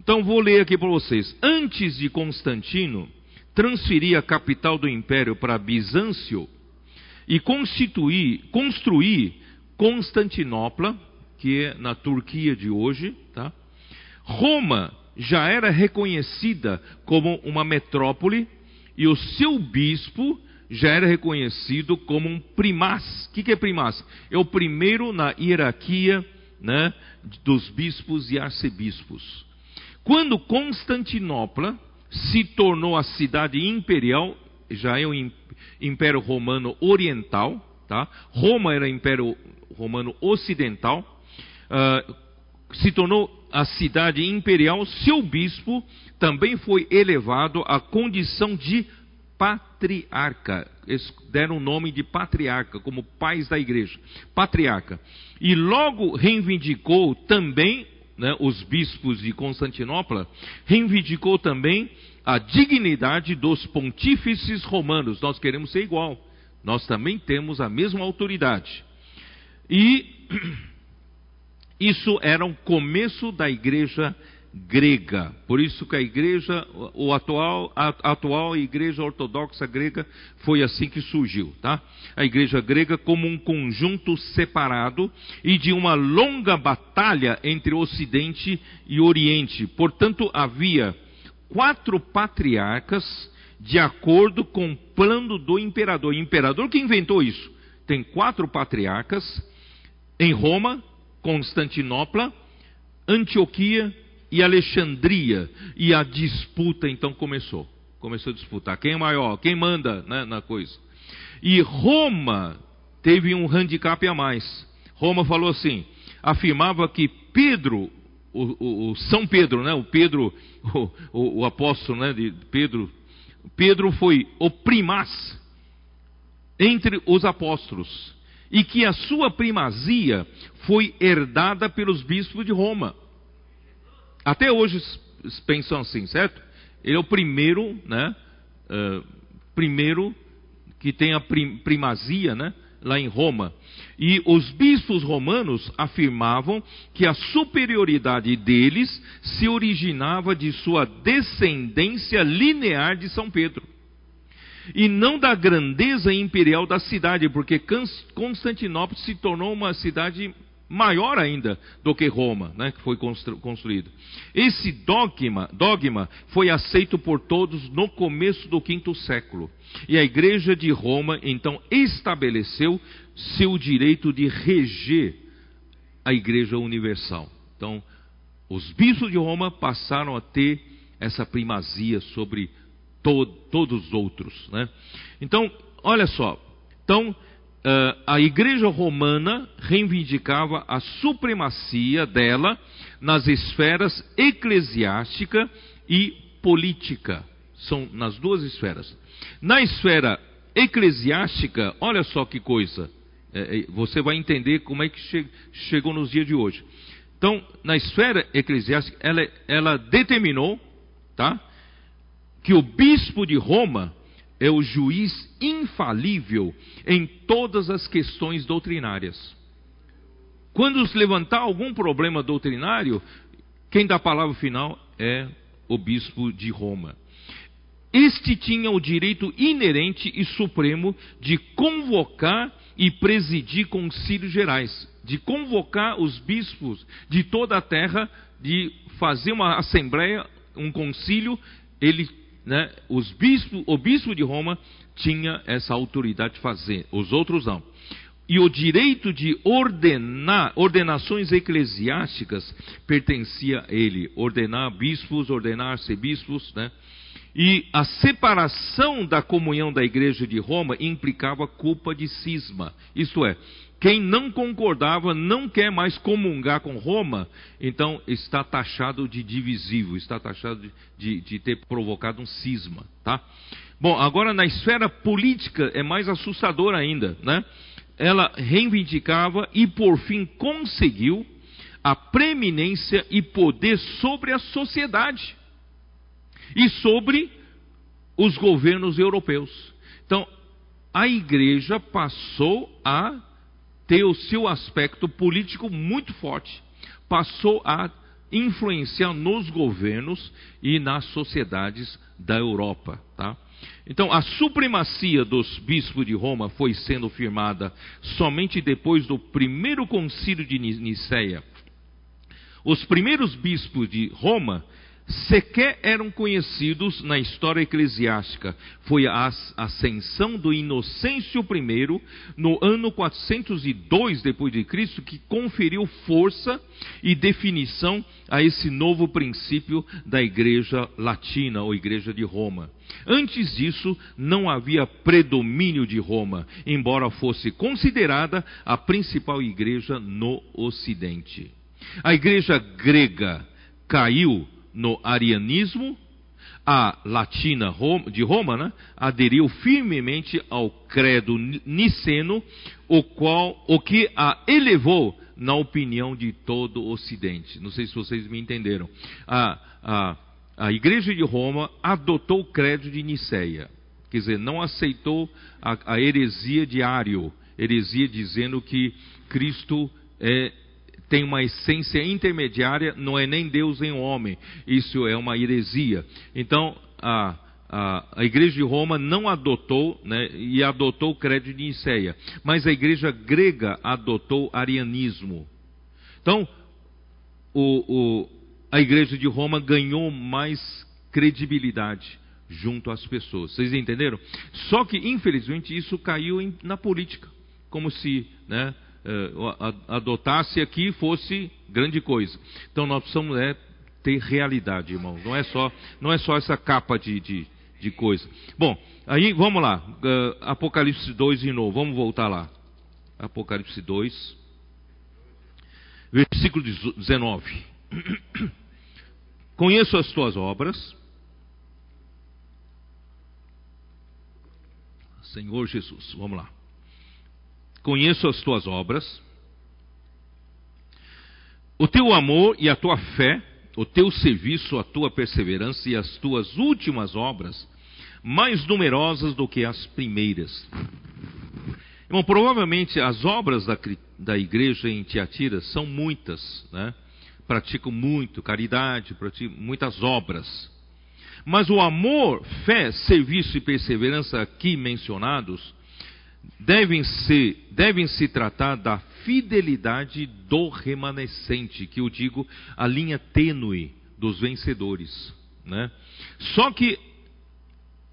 Então vou ler aqui para vocês. Antes de Constantino transferir a capital do império para Bizâncio e constituir, construir Constantinopla, que é na Turquia de hoje, tá? Roma já era reconhecida como uma metrópole e o seu bispo já era reconhecido como um primaz. O que, é primaz? É o primeiro na hierarquia né, dos bispos e arcebispos. Quando Constantinopla se tornou a cidade imperial, já é o Império Romano Oriental, tá? Roma era Império Romano Ocidental, uh, se tornou a cidade imperial, seu bispo também foi elevado à condição de patriarca. Eles deram o nome de patriarca, como pais da igreja. Patriarca. E logo reivindicou também, né, os bispos de Constantinopla, reivindicou também a dignidade dos pontífices romanos. Nós queremos ser igual. Nós também temos a mesma autoridade. E isso era o começo da igreja grega. Por isso que a igreja, o atual, a atual igreja ortodoxa grega foi assim que surgiu, tá? A igreja grega como um conjunto separado e de uma longa batalha entre Ocidente e Oriente. Portanto, havia quatro patriarcas de acordo com o plano do imperador. O imperador que inventou isso. Tem quatro patriarcas em Roma, Constantinopla, Antioquia e Alexandria. E a disputa então começou. Começou a disputar. Quem é maior? Quem manda né, na coisa? E Roma teve um handicap a mais. Roma falou assim: afirmava que Pedro, o, o, o São Pedro, né, o Pedro, o, o apóstolo né, de Pedro, Pedro foi o primaz entre os apóstolos e que a sua primazia foi herdada pelos bispos de Roma. Até hoje pensam assim, certo? Ele é o primeiro, né? Uh, primeiro que tem a primazia, né? Lá em Roma. E os bispos romanos afirmavam que a superioridade deles se originava de sua descendência linear de São Pedro. E não da grandeza imperial da cidade, porque Constantinopla se tornou uma cidade maior ainda do que Roma, né, que foi construído. Esse dogma, dogma foi aceito por todos no começo do quinto século. E a igreja de Roma então estabeleceu seu direito de reger a igreja universal. Então, os bispos de Roma passaram a ter essa primazia sobre to todos os outros. Né? Então, olha só. Então, uh, a igreja romana reivindicava a supremacia dela nas esferas eclesiástica e política. São nas duas esferas. Na esfera eclesiástica, olha só que coisa. É, é você vai entender como é que che chegou nos dias de hoje. Então, na esfera eclesiástica, ela, ela determinou, tá? Que o bispo de Roma é o juiz infalível em todas as questões doutrinárias. Quando se levantar algum problema doutrinário, quem dá a palavra final é o bispo de Roma. Este tinha o direito inerente e supremo de convocar e presidir concílios gerais, de convocar os bispos de toda a terra, de fazer uma assembleia, um concílio, ele né, os bispos, o bispo de Roma tinha essa autoridade de fazer, os outros não. E o direito de ordenar, ordenações eclesiásticas pertencia a ele, ordenar bispos, ordenar arcebispos, né? E a separação da comunhão da igreja de Roma implicava culpa de cisma, isto é, quem não concordava, não quer mais comungar com Roma, então está taxado de divisível, está taxado de, de, de ter provocado um cisma, tá? Bom, agora na esfera política é mais assustador ainda, né? Ela reivindicava e por fim conseguiu a preeminência e poder sobre a sociedade e sobre os governos europeus. Então, a igreja passou a ter o seu aspecto político muito forte, passou a influenciar nos governos e nas sociedades da Europa, tá? Então, a supremacia dos bispos de Roma foi sendo firmada somente depois do primeiro concílio de Nicéia. Os primeiros bispos de Roma sequer eram conhecidos na história eclesiástica. Foi a ascensão do Inocêncio I no ano 402 depois de Cristo que conferiu força e definição a esse novo princípio da Igreja Latina ou Igreja de Roma. Antes disso, não havia predomínio de Roma, embora fosse considerada a principal igreja no Ocidente. A igreja grega caiu no arianismo, A latina de Roma né, aderiu firmemente ao credo niceno, o, qual, o que a elevou na opinião de todo o Ocidente. Não sei se vocês me entenderam. A, a, a Igreja de Roma adotou o credo de Niceia, quer dizer, não aceitou a, a heresia de Ário, heresia dizendo que Cristo é, tem uma essência intermediária, não é nem Deus nem homem. Isso é uma heresia. Então, a, a, a, igreja de Roma não adotou né, e adotou o credo de Niceia, mas a igreja grega adotou arianismo. Então, o, o, a igreja de Roma ganhou mais credibilidade junto às pessoas. Vocês entenderam? Só que, infelizmente, isso caiu em, na política, como se né, adotasse aqui fosse grande coisa. Então, nós precisamos é, ter realidade, irmão. Não é só, não é só essa capa de, de, de coisa. Bom, aí vamos lá. Uh, Apocalipse 2 de novo. Vamos voltar lá. Apocalipse 2, versículo 19. Conheço as tuas obras. Senhor Jesus, vamos lá. Conheço as tuas obras, o teu amor e a tua fé, o teu serviço, a tua perseverança e as tuas últimas obras, mais numerosas do que as primeiras. Irmão, provavelmente as obras da, da igreja em Tiatira são muitas, né? Praticam muito caridade, muitas obras. Mas o amor, fé, serviço e perseverança aqui mencionados devem se, devem se tratar da fidelidade do remanescente, que eu digo a linha tênue dos vencedores. Né? Só que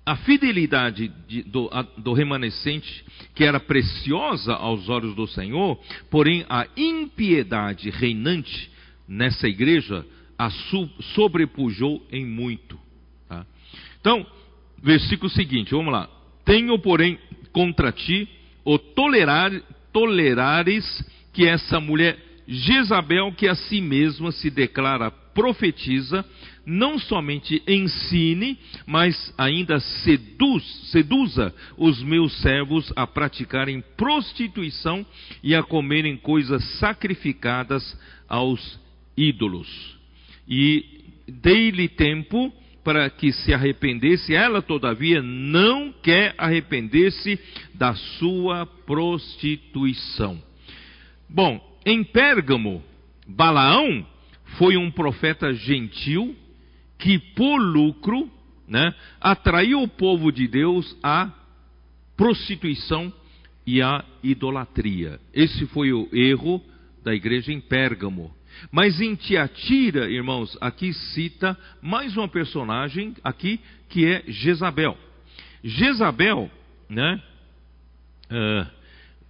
a fidelidade de, do, a, do remanescente, que era preciosa aos olhos do Senhor, porém a impiedade reinante nessa igreja a su, sobrepujou em muito. Tá? Então, versículo seguinte, vamos lá. Tenho, porém, contra ti o tolerar, tolerares que essa mulher Jezabel, que a si mesma se declara profetiza, não somente ensine, mas ainda seduz, seduza os meus servos a praticarem prostituição e a comerem coisas sacrificadas aos ídolos. E dei-lhe tempo para que se arrependesse, ela todavia não quer arrepender-se da sua prostituição. Bom, em Pérgamo, Balaão foi um profeta gentil que, por lucro, né, atraiu o povo de Deus à prostituição e à idolatria. Esse foi o erro da igreja em Pérgamo. Mas em Tiatira, irmãos, aqui cita mais uma personagem aqui que é Jezabel. Jezabel, né? Uh,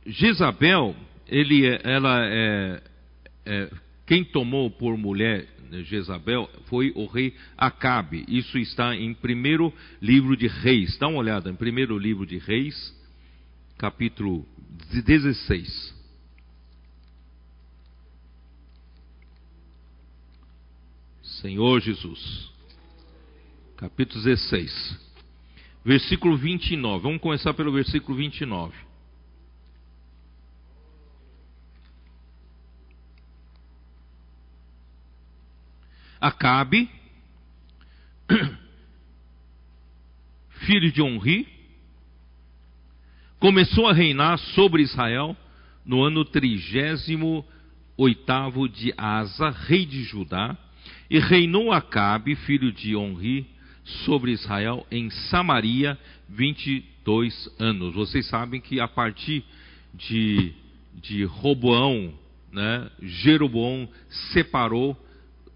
Jezabel, ele, é, ela é, é, quem tomou por mulher Jezabel foi o rei Acabe. Isso está em primeiro livro de Reis. Dá uma olhada em primeiro livro de Reis, capítulo 16. Senhor Jesus. Capítulo 16. Versículo 29. Vamos começar pelo versículo 29. Acabe, filho de Onri, começou a reinar sobre Israel no ano trigésimo oitavo de Asa, rei de Judá, e reinou Acabe, filho de Onri, sobre Israel em Samaria 22 anos. Vocês sabem que a partir de, de Roboão, né, Jeroboão separou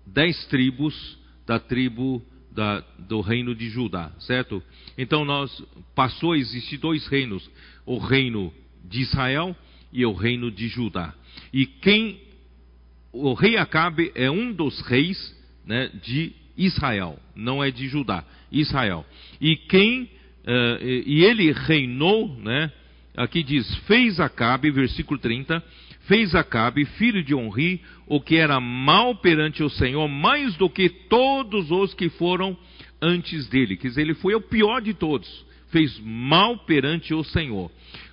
dez tribos da tribo da, do reino de Judá, certo? Então nós passou a existir dois reinos, o reino de Israel e o reino de Judá. E quem o rei Acabe é um dos reis né, de Israel, não é de Judá, Israel. E quem uh, e ele reinou, né? Aqui diz: fez Acabe, versículo 30, fez Acabe, filho de Onri, o que era mal perante o Senhor, mais do que todos os que foram antes dele. Quer dizer, ele foi o pior de todos. Fez mal perante o Senhor.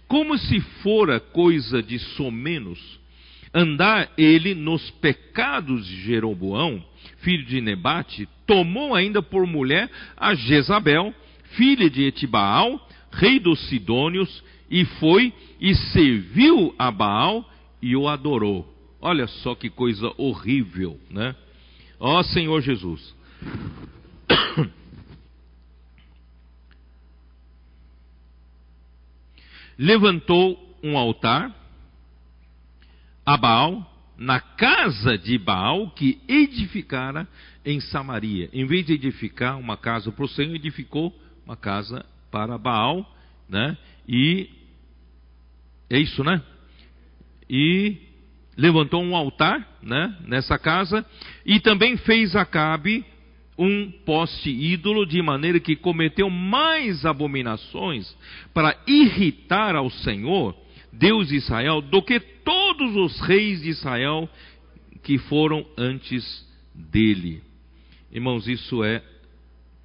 Como se fora coisa de somenos andar ele nos pecados de Jeroboão, filho de Nebate, tomou ainda por mulher a Jezabel, filha de Etibaal, rei dos Sidônios, e foi e serviu a Baal e o adorou. Olha só que coisa horrível, né? Ó Senhor Jesus. Levantou um altar a Baal na casa de Baal que edificara em Samaria. Em vez de edificar uma casa para o Senhor, edificou uma casa para Baal, né? E é isso, né? E levantou um altar, né, nessa casa, e também fez Acabe um poste ídolo, de maneira que cometeu mais abominações para irritar ao Senhor, Deus de Israel, do que todos os reis de Israel que foram antes dele. Irmãos, isso é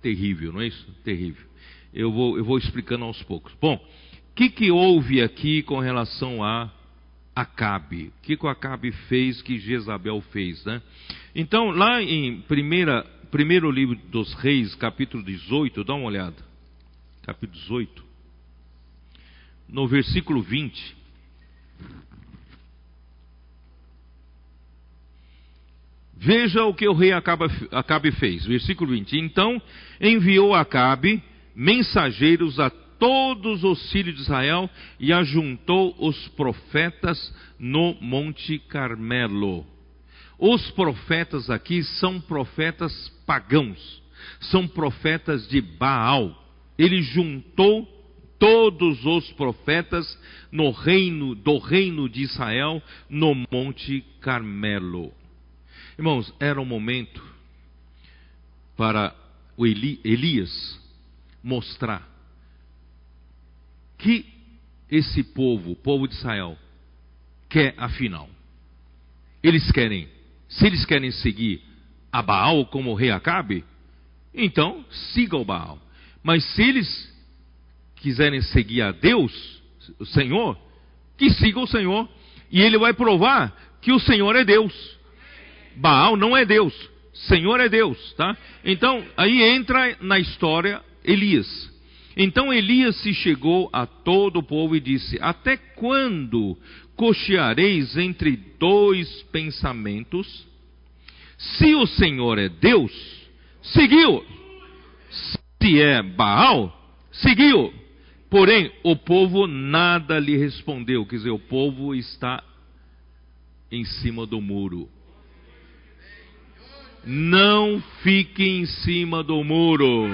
terrível, não é isso? Terrível. Eu vou, eu vou explicando aos poucos. Bom, o que, que houve aqui com relação a Acabe? O que, que o Acabe fez que Jezabel fez, né? Então, lá em primeira, primeiro livro dos reis, capítulo 18, dá uma olhada. Capítulo 18. No versículo 20. Veja o que o rei Acabe, fez. Versículo 20. Então enviou Acabe mensageiros a todos os filhos de Israel e ajuntou os profetas no Monte Carmelo. Os profetas aqui são profetas pagãos, são profetas de Baal. Ele juntou todos os profetas no reino do reino de Israel no Monte Carmelo. Irmãos, era um momento para o Eli, Elias mostrar que esse povo, o povo de Israel, quer afinal. Eles querem, se eles querem seguir a Baal como o rei Acabe, então siga o Baal. Mas se eles quiserem seguir a Deus, o Senhor, que siga o Senhor. E ele vai provar que o Senhor é Deus. Baal não é Deus, Senhor é Deus, tá? Então, aí entra na história Elias. Então Elias se chegou a todo o povo e disse: Até quando cocheareis entre dois pensamentos? Se o Senhor é Deus, seguiu. Se é Baal, seguiu. Porém, o povo nada lhe respondeu. Quer dizer, o povo está em cima do muro. Não fique em cima do muro.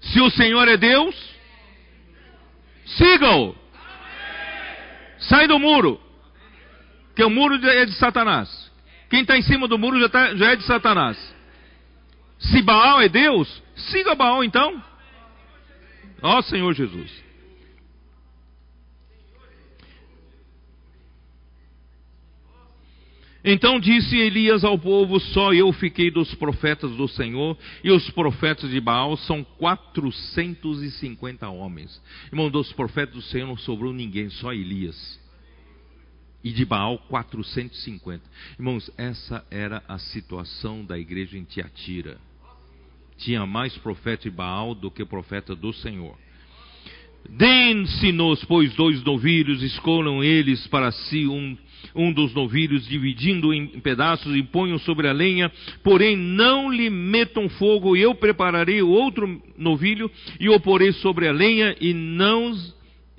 Se o Senhor é Deus, siga-o. Sai do muro. Que o muro é de Satanás. Quem está em cima do muro já, tá, já é de Satanás. Se Baal é Deus, siga Baal então. Ó Senhor Jesus. Então disse Elias ao povo: Só eu fiquei dos profetas do Senhor, e os profetas de Baal são 450 homens. Irmão, dos profetas do Senhor não sobrou ninguém, só Elias. E de Baal 450. Irmãos, essa era a situação da igreja em Tiatira. Tinha mais profeta de Baal do que profeta do Senhor. Deem-se-nos, pois, dois novilhos, escolham eles para si um um dos novilhos, dividindo em pedaços e ponham sobre a lenha, porém não lhe metam fogo, e eu prepararei outro novilho e o porei sobre a lenha e não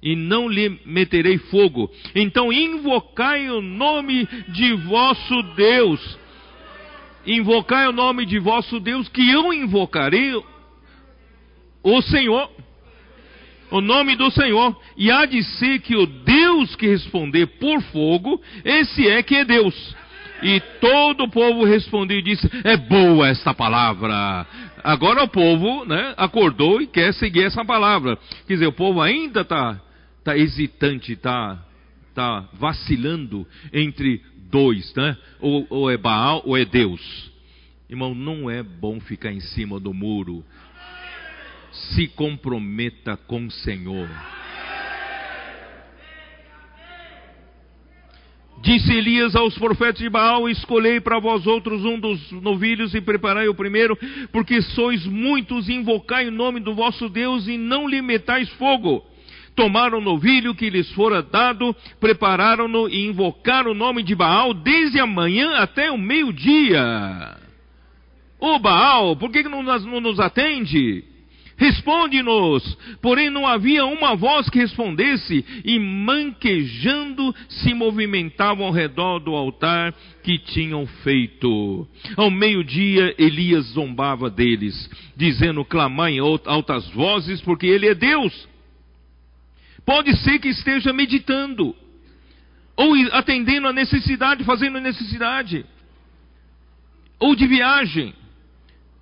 e não lhe meterei fogo. Então invocai o nome de vosso Deus. Invocai o nome de vosso Deus, que eu invocarei o Senhor o nome do Senhor, e há de ser que o Deus que responder por fogo, esse é que é Deus. E todo o povo respondeu e disse: É boa esta palavra. Agora o povo né, acordou e quer seguir essa palavra. Quer dizer, o povo ainda está tá hesitante, está tá vacilando entre dois, né? Ou, ou é Baal ou é Deus. Irmão, não é bom ficar em cima do muro. Se comprometa com o Senhor. Disse Elias aos profetas de Baal: Escolhei para vós outros um dos novilhos e preparai o primeiro, porque sois muitos, invocai o nome do vosso Deus e não lhe metais fogo. Tomaram o novilho que lhes fora dado, prepararam-no e invocaram o nome de Baal desde a manhã até o meio-dia. Ô Baal, por que não nos atende? Responde-nos. Porém, não havia uma voz que respondesse, e manquejando se movimentavam ao redor do altar que tinham feito. Ao meio-dia, Elias zombava deles, dizendo: Clamai em altas vozes, porque ele é Deus. Pode ser que esteja meditando, ou atendendo a necessidade, fazendo a necessidade, ou de viagem,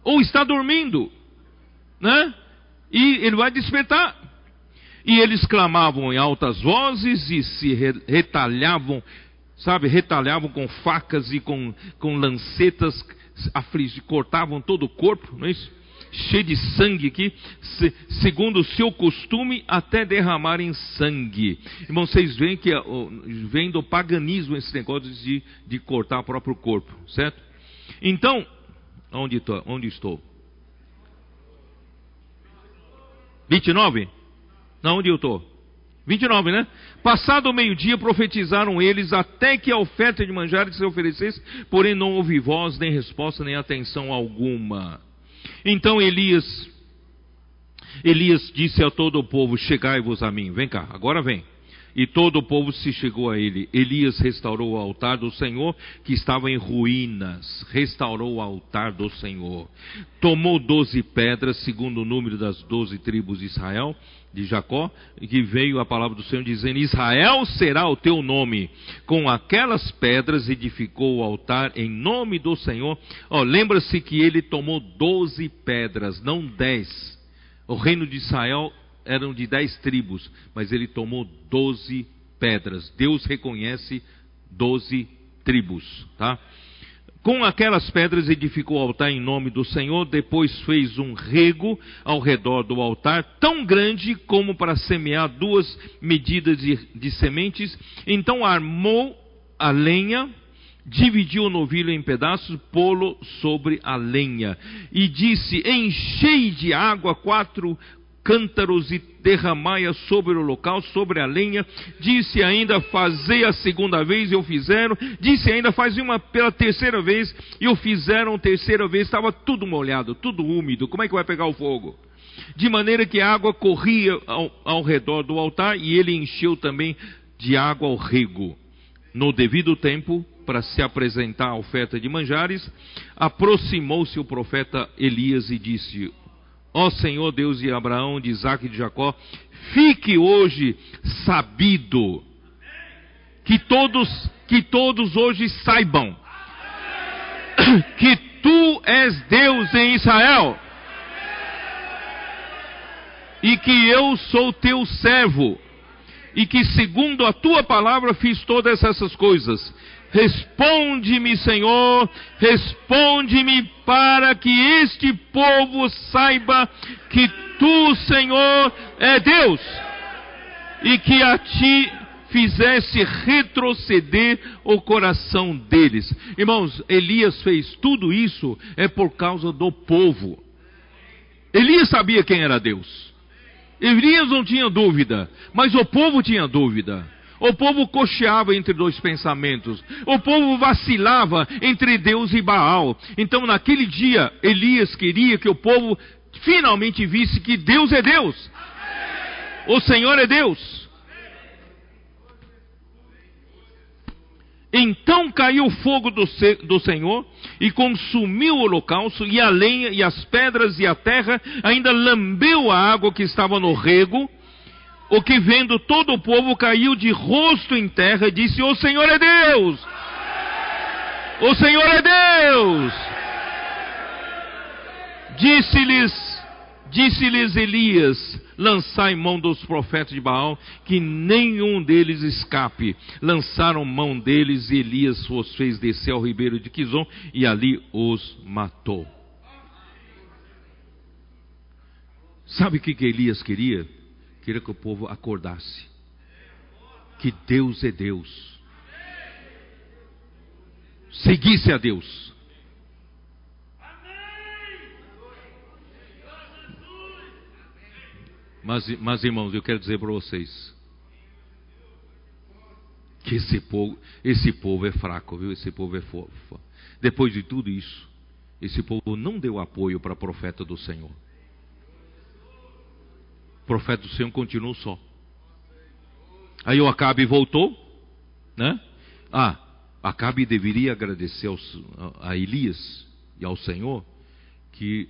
ou está dormindo, né? E ele vai despertar. E eles clamavam em altas vozes e se retalhavam, sabe, retalhavam com facas e com, com lancetas, cortavam todo o corpo, não é isso? Cheio de sangue aqui, se, segundo o seu costume, até derramarem sangue. Irmão, vocês veem que vem do paganismo esse negócio de, de cortar o próprio corpo, certo? Então, onde, tô, onde estou? 29? Não, onde eu estou? 29, né? Passado o meio-dia, profetizaram eles até que a oferta de manjares se oferecesse, porém não houve voz, nem resposta, nem atenção alguma. Então Elias, Elias disse a todo o povo: Chegai-vos a mim, vem cá, agora vem. E todo o povo se chegou a ele. Elias restaurou o altar do Senhor, que estava em ruínas. Restaurou o altar do Senhor. Tomou doze pedras, segundo o número das doze tribos de Israel, de Jacó, que veio a palavra do Senhor dizendo: Israel será o teu nome. Com aquelas pedras edificou o altar em nome do Senhor. Oh, Lembra-se que ele tomou doze pedras, não dez. O reino de Israel eram de dez tribos, mas ele tomou doze pedras. Deus reconhece doze tribos, tá? Com aquelas pedras edificou o altar em nome do Senhor, depois fez um rego ao redor do altar, tão grande como para semear duas medidas de, de sementes. Então armou a lenha, dividiu o novilho em pedaços, pô-lo sobre a lenha, e disse: Enchei de água quatro cântaros e derramai-a sobre o local, sobre a lenha. Disse ainda, fazei a segunda vez, e o fizeram. Disse ainda, faz uma pela terceira vez, e o fizeram terceira vez. Estava tudo molhado, tudo úmido. Como é que vai pegar o fogo? De maneira que a água corria ao, ao redor do altar, e ele encheu também de água ao rego. No devido tempo, para se apresentar a oferta de manjares, aproximou-se o profeta Elias e disse: Ó Senhor Deus de Abraão, de Isaac e de Jacó, fique hoje sabido que todos que todos hoje saibam que tu és Deus em Israel e que eu sou teu servo e que segundo a tua palavra fiz todas essas coisas Responde-me, Senhor, responde-me para que este povo saiba que tu, Senhor, é Deus e que a ti fizesse retroceder o coração deles. Irmãos, Elias fez tudo isso é por causa do povo. Elias sabia quem era Deus. Elias não tinha dúvida, mas o povo tinha dúvida. O povo cocheava entre dois pensamentos. O povo vacilava entre Deus e Baal. Então, naquele dia, Elias queria que o povo finalmente visse que Deus é Deus. O Senhor é Deus. Então caiu o fogo do, do, Senhor e consumiu o holocausto, e a lenha, e as pedras, e a terra, ainda lambeu a água que estava no rego, o que vendo todo o povo caiu de rosto em terra e disse: O Senhor é Deus! O Senhor é Deus! Disse-lhes, disse-lhes Elias: lançai mão dos profetas de Baal, que nenhum deles escape. Lançaram mão deles e Elias os fez descer ao ribeiro de Quizon e ali os matou. Sabe o que, que Elias queria? Queria que o povo acordasse. Que Deus é Deus. Seguisse a Deus. Mas, mas irmãos, eu quero dizer para vocês que esse povo, esse povo é fraco, viu? Esse povo é fofo. Depois de tudo isso, esse povo não deu apoio para o profeta do Senhor. O profeta do Senhor continuou só. Aí o Acabe voltou, né? Ah, Acabe deveria agradecer aos, a Elias e ao Senhor que,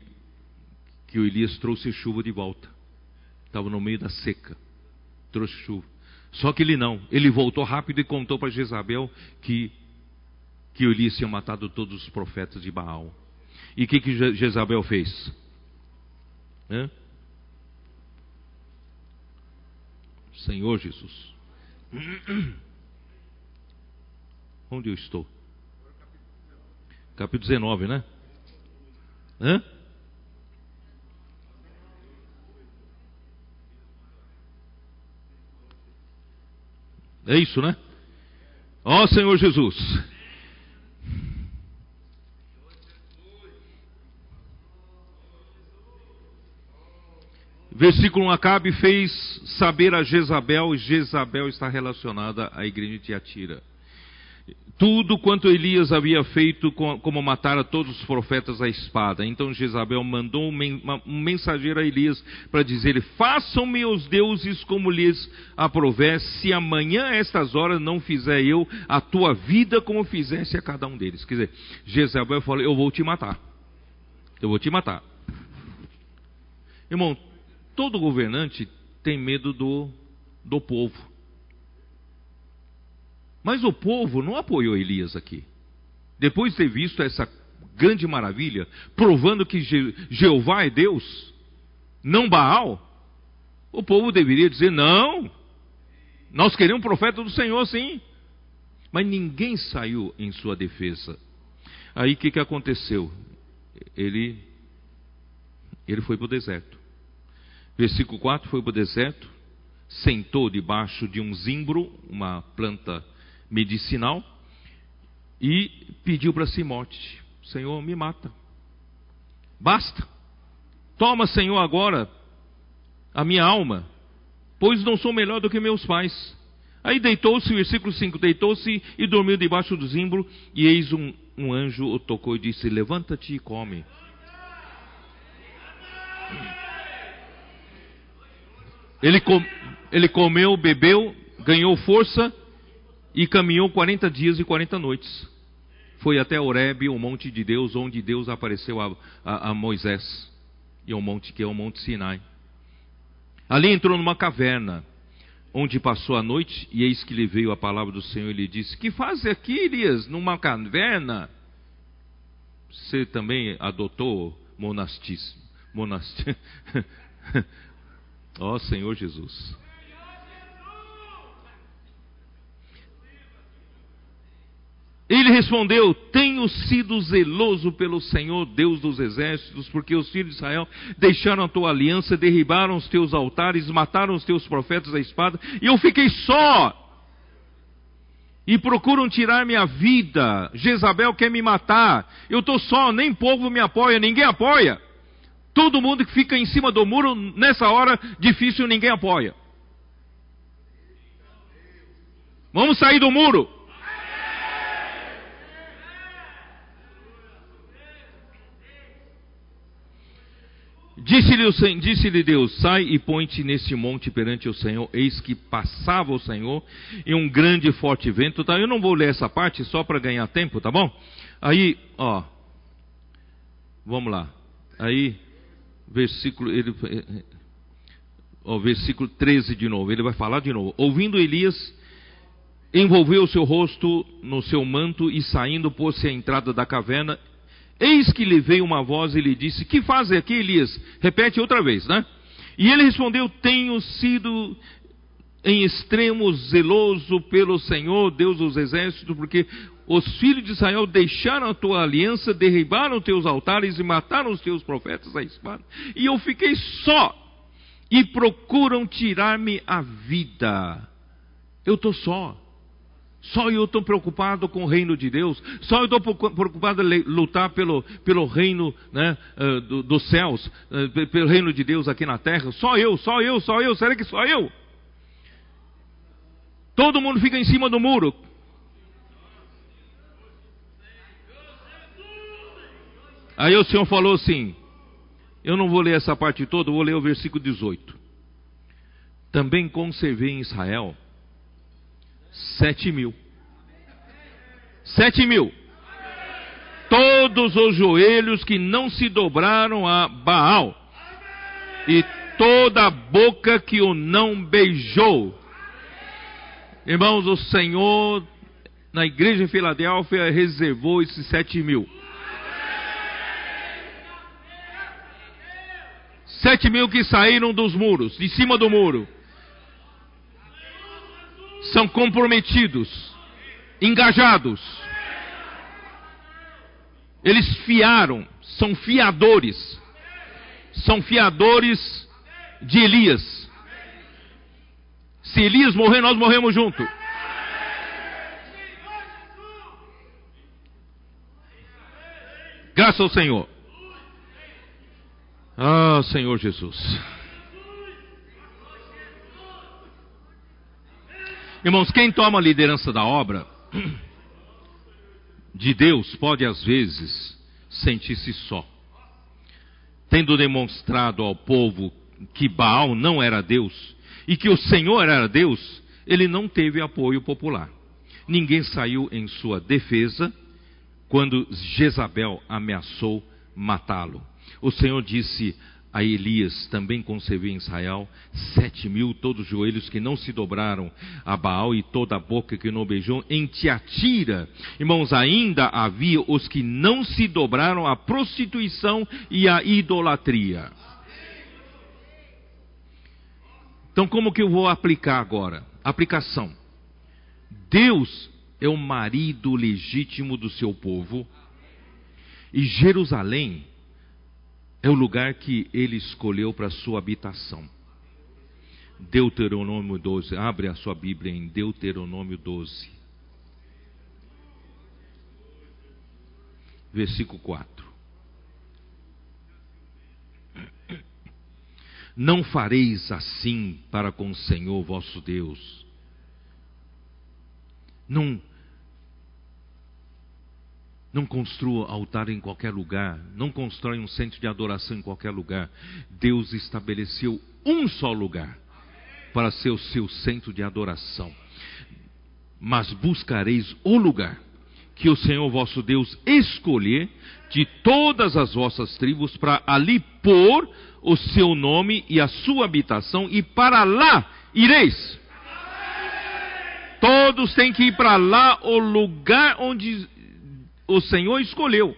que o Elias trouxe chuva de volta. Estava no meio da seca. Trouxe chuva. Só que ele não. Ele voltou rápido e contou para Jezabel que, que Elias tinha matado todos os profetas de Baal. E o que, que Jezabel fez? Hã? Senhor Jesus. Onde eu estou? Capítulo 19, né? Hã? É isso, né? Ó Senhor Jesus. Versículo 1: Acabe fez saber a Jezabel, e Jezabel está relacionada à igreja de Tiatira tudo quanto Elias havia feito, como matar a todos os profetas à espada. Então Jezabel mandou um mensageiro a Elias para dizer: Façam-me os deuses como lhes aprover, se amanhã a estas horas não fizer eu a tua vida como fizesse a cada um deles. Quer dizer, Jezabel falou: Eu vou te matar. Eu vou te matar. Irmão, todo governante tem medo do, do povo. Mas o povo não apoiou Elias aqui. Depois de ter visto essa grande maravilha, provando que Jeová é Deus, não Baal, o povo deveria dizer: não, nós queremos um profeta do Senhor, sim. Mas ninguém saiu em sua defesa. Aí o que, que aconteceu? Ele, ele foi para o deserto. Versículo 4: foi para o deserto, sentou debaixo de um zimbro, uma planta medicinal e pediu para si morte: Senhor, me mata. Basta. Toma, Senhor, agora a minha alma, pois não sou melhor do que meus pais. Aí deitou-se, versículo 5: deitou-se e dormiu debaixo do zimbro, e eis um, um anjo o tocou e disse: Levanta-te e come. Ele, com, ele comeu, bebeu, ganhou força e caminhou 40 dias e 40 noites. Foi até Horebe, o monte de Deus, onde Deus apareceu a, a, a Moisés, e o monte que é o Monte Sinai. Ali entrou numa caverna, onde passou a noite, e eis que lhe veio a palavra do Senhor e lhe disse: Que faz aqui, Elias, numa caverna? Você também adotou monastismo. Monastismo. Ó oh, Senhor Jesus. Ele respondeu: Tenho sido zeloso pelo Senhor, Deus dos exércitos, porque os filhos de Israel deixaram a tua aliança, derribaram os teus altares, mataram os teus profetas à espada, e eu fiquei só. E procuram tirar minha vida. Jezabel quer me matar. Eu estou só, nem povo me apoia, ninguém apoia. Todo mundo que fica em cima do muro, nessa hora difícil, ninguém apoia. Vamos sair do muro. Disse-lhe disse Deus: Sai e põe-te neste monte perante o Senhor. Eis que passava o Senhor e um grande e forte vento. Tá? Eu não vou ler essa parte só para ganhar tempo, tá bom? Aí, ó, vamos lá. Aí, versículo, ele, ó, versículo 13 de novo. Ele vai falar de novo. Ouvindo Elias, envolveu o seu rosto no seu manto e saindo pôs-se à entrada da caverna Eis que lhe veio uma voz e lhe disse: Que faz aqui, Elias? Repete outra vez, né? E ele respondeu: Tenho sido em extremo zeloso pelo Senhor, Deus dos exércitos, porque os filhos de Israel deixaram a tua aliança, derribaram teus altares e mataram os teus profetas à espada. E eu fiquei só, e procuram tirar-me a vida. Eu estou só. Só eu estou preocupado com o reino de Deus. Só eu estou preocupado em lutar pelo, pelo reino né, uh, do, dos céus, uh, pelo reino de Deus aqui na terra. Só eu, só eu, só eu. Será que só eu? Todo mundo fica em cima do muro. Aí o Senhor falou assim: Eu não vou ler essa parte toda, vou ler o versículo 18. Também conservei em Israel Sete mil. Sete mil. Todos os joelhos que não se dobraram a Baal. E toda a boca que o não beijou. Irmãos, o Senhor, na igreja em Filadélfia, reservou esses sete mil. Sete mil que saíram dos muros, de cima do muro são comprometidos, engajados. Eles fiaram, são fiadores. São fiadores de Elias. Se Elias morrer, nós morremos junto. Graças ao Senhor. Ah, Senhor Jesus. Irmãos, quem toma a liderança da obra de Deus pode às vezes sentir-se só. Tendo demonstrado ao povo que Baal não era Deus e que o Senhor era Deus, ele não teve apoio popular. Ninguém saiu em sua defesa quando Jezabel ameaçou matá-lo. O Senhor disse a Elias também concebeu em Israel sete mil, todos os joelhos que não se dobraram a Baal e toda a boca que não beijou. Em Tiatira, irmãos, ainda havia os que não se dobraram à prostituição e à idolatria. Então, como que eu vou aplicar agora? Aplicação. Deus é o marido legítimo do seu povo e Jerusalém é o lugar que ele escolheu para sua habitação. Deuteronômio 12, abre a sua Bíblia em Deuteronômio 12, versículo 4. Não fareis assim para com o Senhor vosso Deus. Não não construa altar em qualquer lugar. Não constrói um centro de adoração em qualquer lugar. Deus estabeleceu um só lugar para ser o seu centro de adoração. Mas buscareis o lugar que o Senhor vosso Deus escolher de todas as vossas tribos para ali pôr o seu nome e a sua habitação, e para lá ireis. Todos têm que ir para lá, o lugar onde o Senhor escolheu.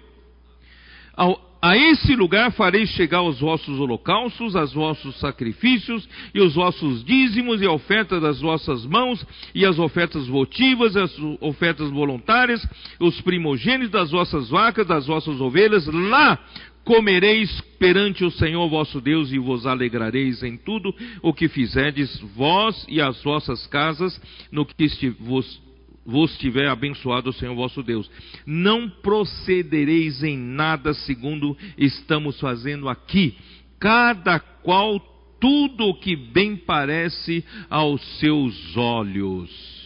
A esse lugar farei chegar os vossos holocaustos, os vossos sacrifícios, e os vossos dízimos, e a oferta das vossas mãos, e as ofertas votivas, as ofertas voluntárias, os primogênitos das vossas vacas, das vossas ovelhas. Lá comereis perante o Senhor vosso Deus, e vos alegrareis em tudo o que fizerdes, vós e as vossas casas, no que vos vos tiver abençoado o Senhor vosso Deus. Não procedereis em nada segundo estamos fazendo aqui, cada qual tudo o que bem parece aos seus olhos.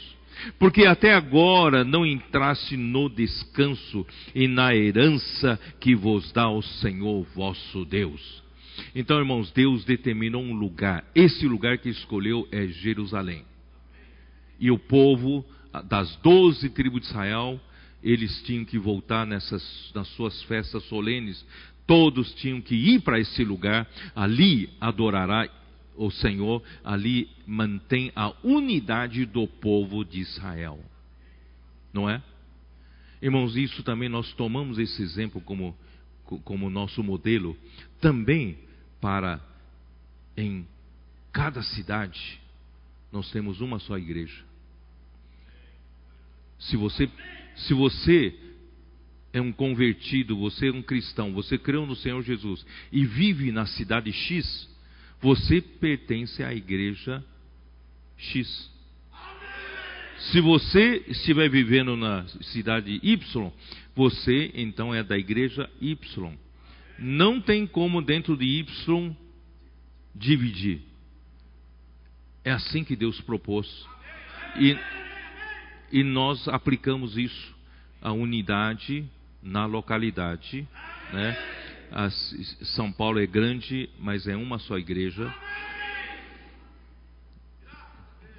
Porque até agora não entraste no descanso e na herança que vos dá o Senhor vosso Deus. Então, irmãos, Deus determinou um lugar. Esse lugar que escolheu é Jerusalém. E o povo das doze tribos de Israel, eles tinham que voltar nessas, nas suas festas solenes, todos tinham que ir para esse lugar, ali adorará o Senhor, ali mantém a unidade do povo de Israel. Não é? Irmãos, isso também nós tomamos esse exemplo como, como nosso modelo, também para em cada cidade, nós temos uma só igreja. Se você, se você é um convertido, você é um cristão, você creu no Senhor Jesus e vive na cidade X, você pertence à igreja X. Se você estiver vivendo na cidade Y, você então é da igreja Y. Não tem como dentro de Y dividir. É assim que Deus propôs. E, e nós aplicamos isso, a unidade na localidade. Né? A, São Paulo é grande, mas é uma só igreja.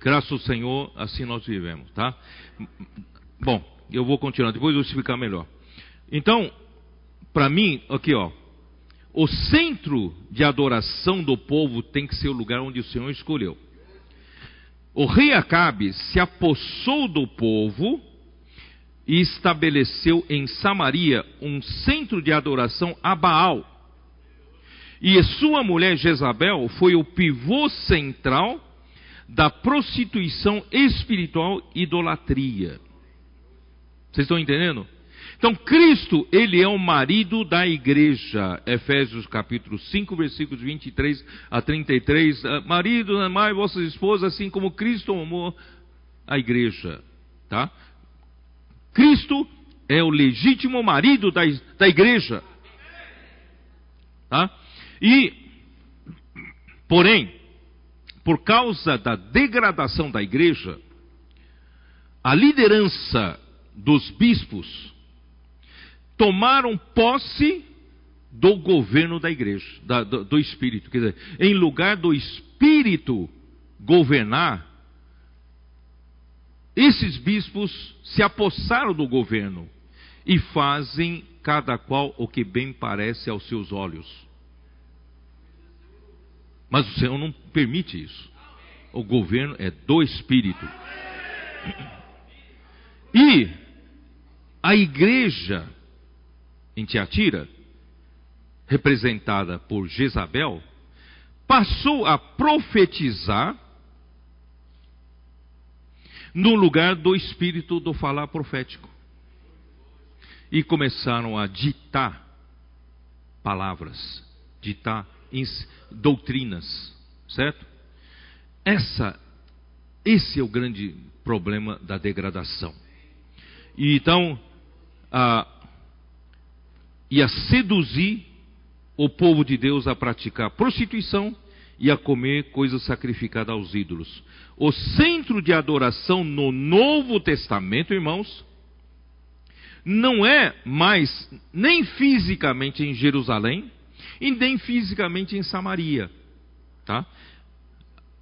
Graças ao Senhor, assim nós vivemos, tá? Bom, eu vou continuar, depois eu vou explicar melhor. Então, para mim, aqui ó, o centro de adoração do povo tem que ser o lugar onde o Senhor escolheu. O rei Acabe se apossou do povo e estabeleceu em Samaria um centro de adoração a Baal. E sua mulher Jezabel foi o pivô central da prostituição espiritual e idolatria. Vocês estão entendendo? Então, Cristo, ele é o marido da igreja. Efésios capítulo 5, versículos 23 a 33. Ah, marido, amai vossas esposas, assim como Cristo amou a igreja. Tá? Cristo é o legítimo marido da, da igreja. Tá? E, porém, por causa da degradação da igreja, a liderança dos bispos tomaram posse do governo da igreja, da, do, do, Espírito. Quer dizer, em lugar do Espírito governar, esses bispos se apossaram do governo e fazem cada qual o que bem parece aos seus olhos. Mas o Senhor não permite isso. O governo é do Espírito. E a igreja em Tiatira, representada por Jezabel, passou a profetizar no lugar do espírito do falar profético. E começaram a ditar palavras, ditar doutrinas, certo? Essa, esse é o grande problema da degradação. E então, a, e a seduzir o povo de Deus a praticar prostituição e a comer coisas sacrificadas aos ídolos. O centro de adoração no Novo Testamento, irmãos, não é mais nem fisicamente em Jerusalém e nem fisicamente em Samaria, tá?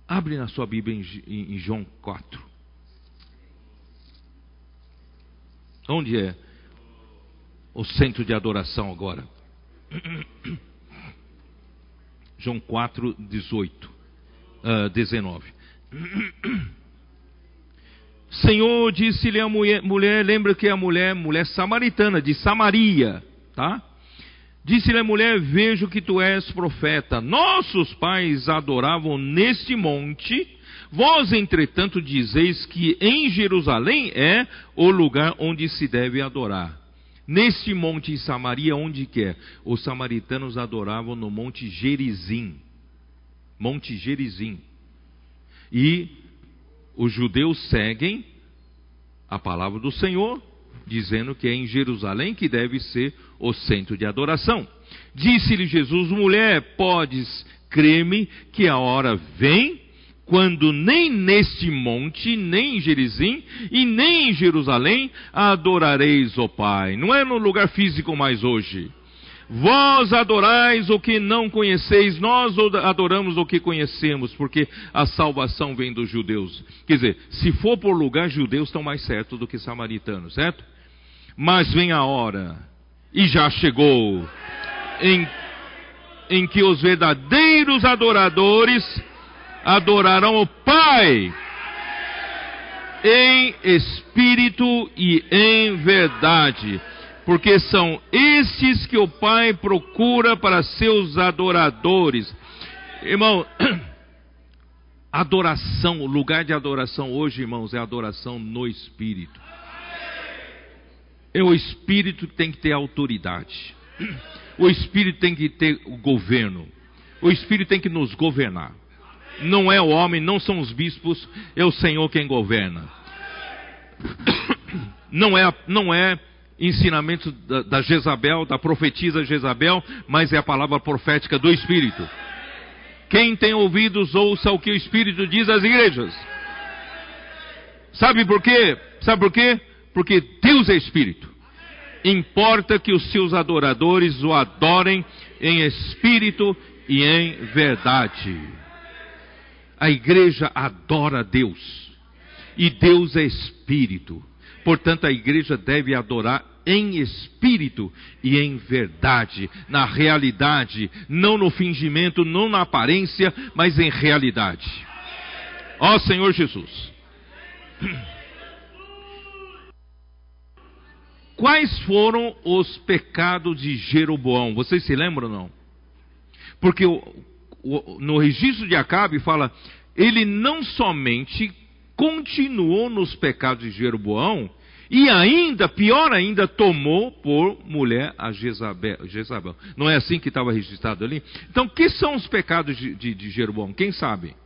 Abre na sua Bíblia em, em João 4. Onde é? O centro de adoração agora. João 4, 18, uh, 19. Senhor disse-lhe a mulher, mulher, lembra que a mulher, mulher samaritana, de Samaria, tá? Disse-lhe a mulher: Vejo que tu és profeta. Nossos pais adoravam neste monte. Vós, entretanto, dizeis que em Jerusalém é o lugar onde se deve adorar. Neste monte em Samaria, onde quer? Os samaritanos adoravam no monte Gerizim. Monte Gerizim. E os judeus seguem a palavra do Senhor, dizendo que é em Jerusalém que deve ser o centro de adoração. Disse-lhe Jesus: mulher, podes crer-me que a hora vem quando nem neste monte, nem em Gerizim e nem em Jerusalém adorareis o Pai. Não é no lugar físico mais hoje. Vós adorais o que não conheceis, nós adoramos o que conhecemos, porque a salvação vem dos judeus. Quer dizer, se for por lugar, judeus estão mais certos do que samaritanos, certo? Mas vem a hora, e já chegou, em, em que os verdadeiros adoradores adorarão o Pai em espírito e em verdade, porque são estes que o Pai procura para seus adoradores. Irmão, adoração, o lugar de adoração hoje, irmãos, é adoração no Espírito. É o Espírito que tem que ter autoridade. O Espírito tem que ter o governo. O Espírito tem que nos governar. Não é o homem, não são os bispos, é o Senhor quem governa. Não é, não é ensinamento da, da Jezabel, da profetisa Jezabel, mas é a palavra profética do Espírito. Quem tem ouvidos, ouça o que o Espírito diz às igrejas. Sabe por quê? Sabe por quê? Porque Deus é Espírito. Importa que os seus adoradores o adorem em espírito e em verdade. A igreja adora Deus. E Deus é espírito. Portanto, a igreja deve adorar em espírito e em verdade, na realidade, não no fingimento, não na aparência, mas em realidade. Ó Senhor Jesus. Quais foram os pecados de Jeroboão? Vocês se lembram ou não? Porque no registro de Acabe fala, ele não somente continuou nos pecados de Jeroboão, e ainda, pior ainda, tomou por mulher a Jezabel. Jezabel. Não é assim que estava registrado ali? Então, que são os pecados de, de, de Jeroboão? Quem sabe?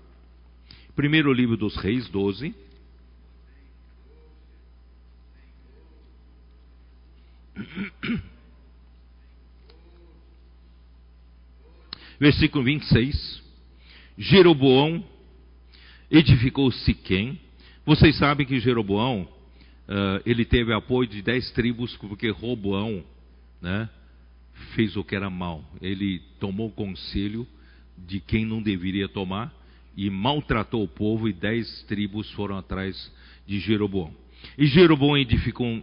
Primeiro livro dos Reis 12. Versículo 26. Jeroboão edificou Siquém. Vocês sabem que Jeroboão, uh, ele teve apoio de dez tribos, porque Roboão, né, fez o que era mal. Ele tomou conselho de quem não deveria tomar e maltratou o povo e dez tribos foram atrás de Jeroboão. E Jeroboão edificou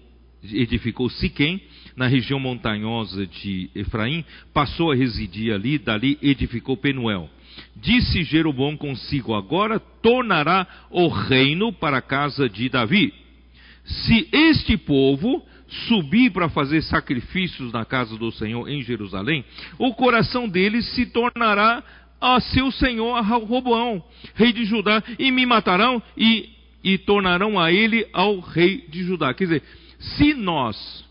edificou Siquém, na região montanhosa de Efraim, passou a residir ali, dali edificou Penuel. Disse Jeroboão consigo: Agora tornará o reino para a casa de Davi. Se este povo subir para fazer sacrifícios na casa do Senhor em Jerusalém, o coração deles se tornará a seu senhor a Roboão, rei de Judá, e me matarão e, e tornarão a ele ao rei de Judá. Quer dizer, se nós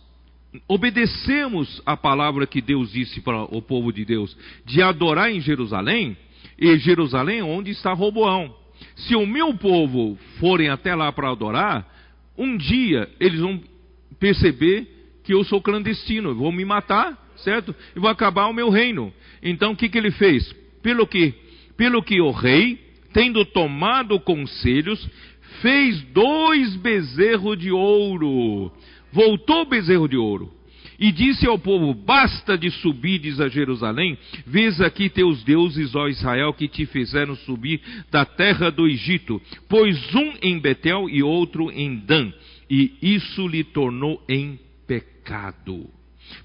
obedecemos a palavra que Deus disse para o povo de Deus de adorar em Jerusalém, e Jerusalém onde está Roboão. Se o meu povo forem até lá para adorar, um dia eles vão perceber que eu sou clandestino, vão me matar, certo? E vou acabar o meu reino. Então o que, que ele fez? Pelo que, pelo que o rei, tendo tomado conselhos, fez dois bezerros de ouro. Voltou o bezerro de ouro. E disse ao povo: Basta de subires a Jerusalém, vês aqui teus deuses, ó Israel, que te fizeram subir da terra do Egito, pois um em Betel e outro em Dan, e isso lhe tornou em pecado.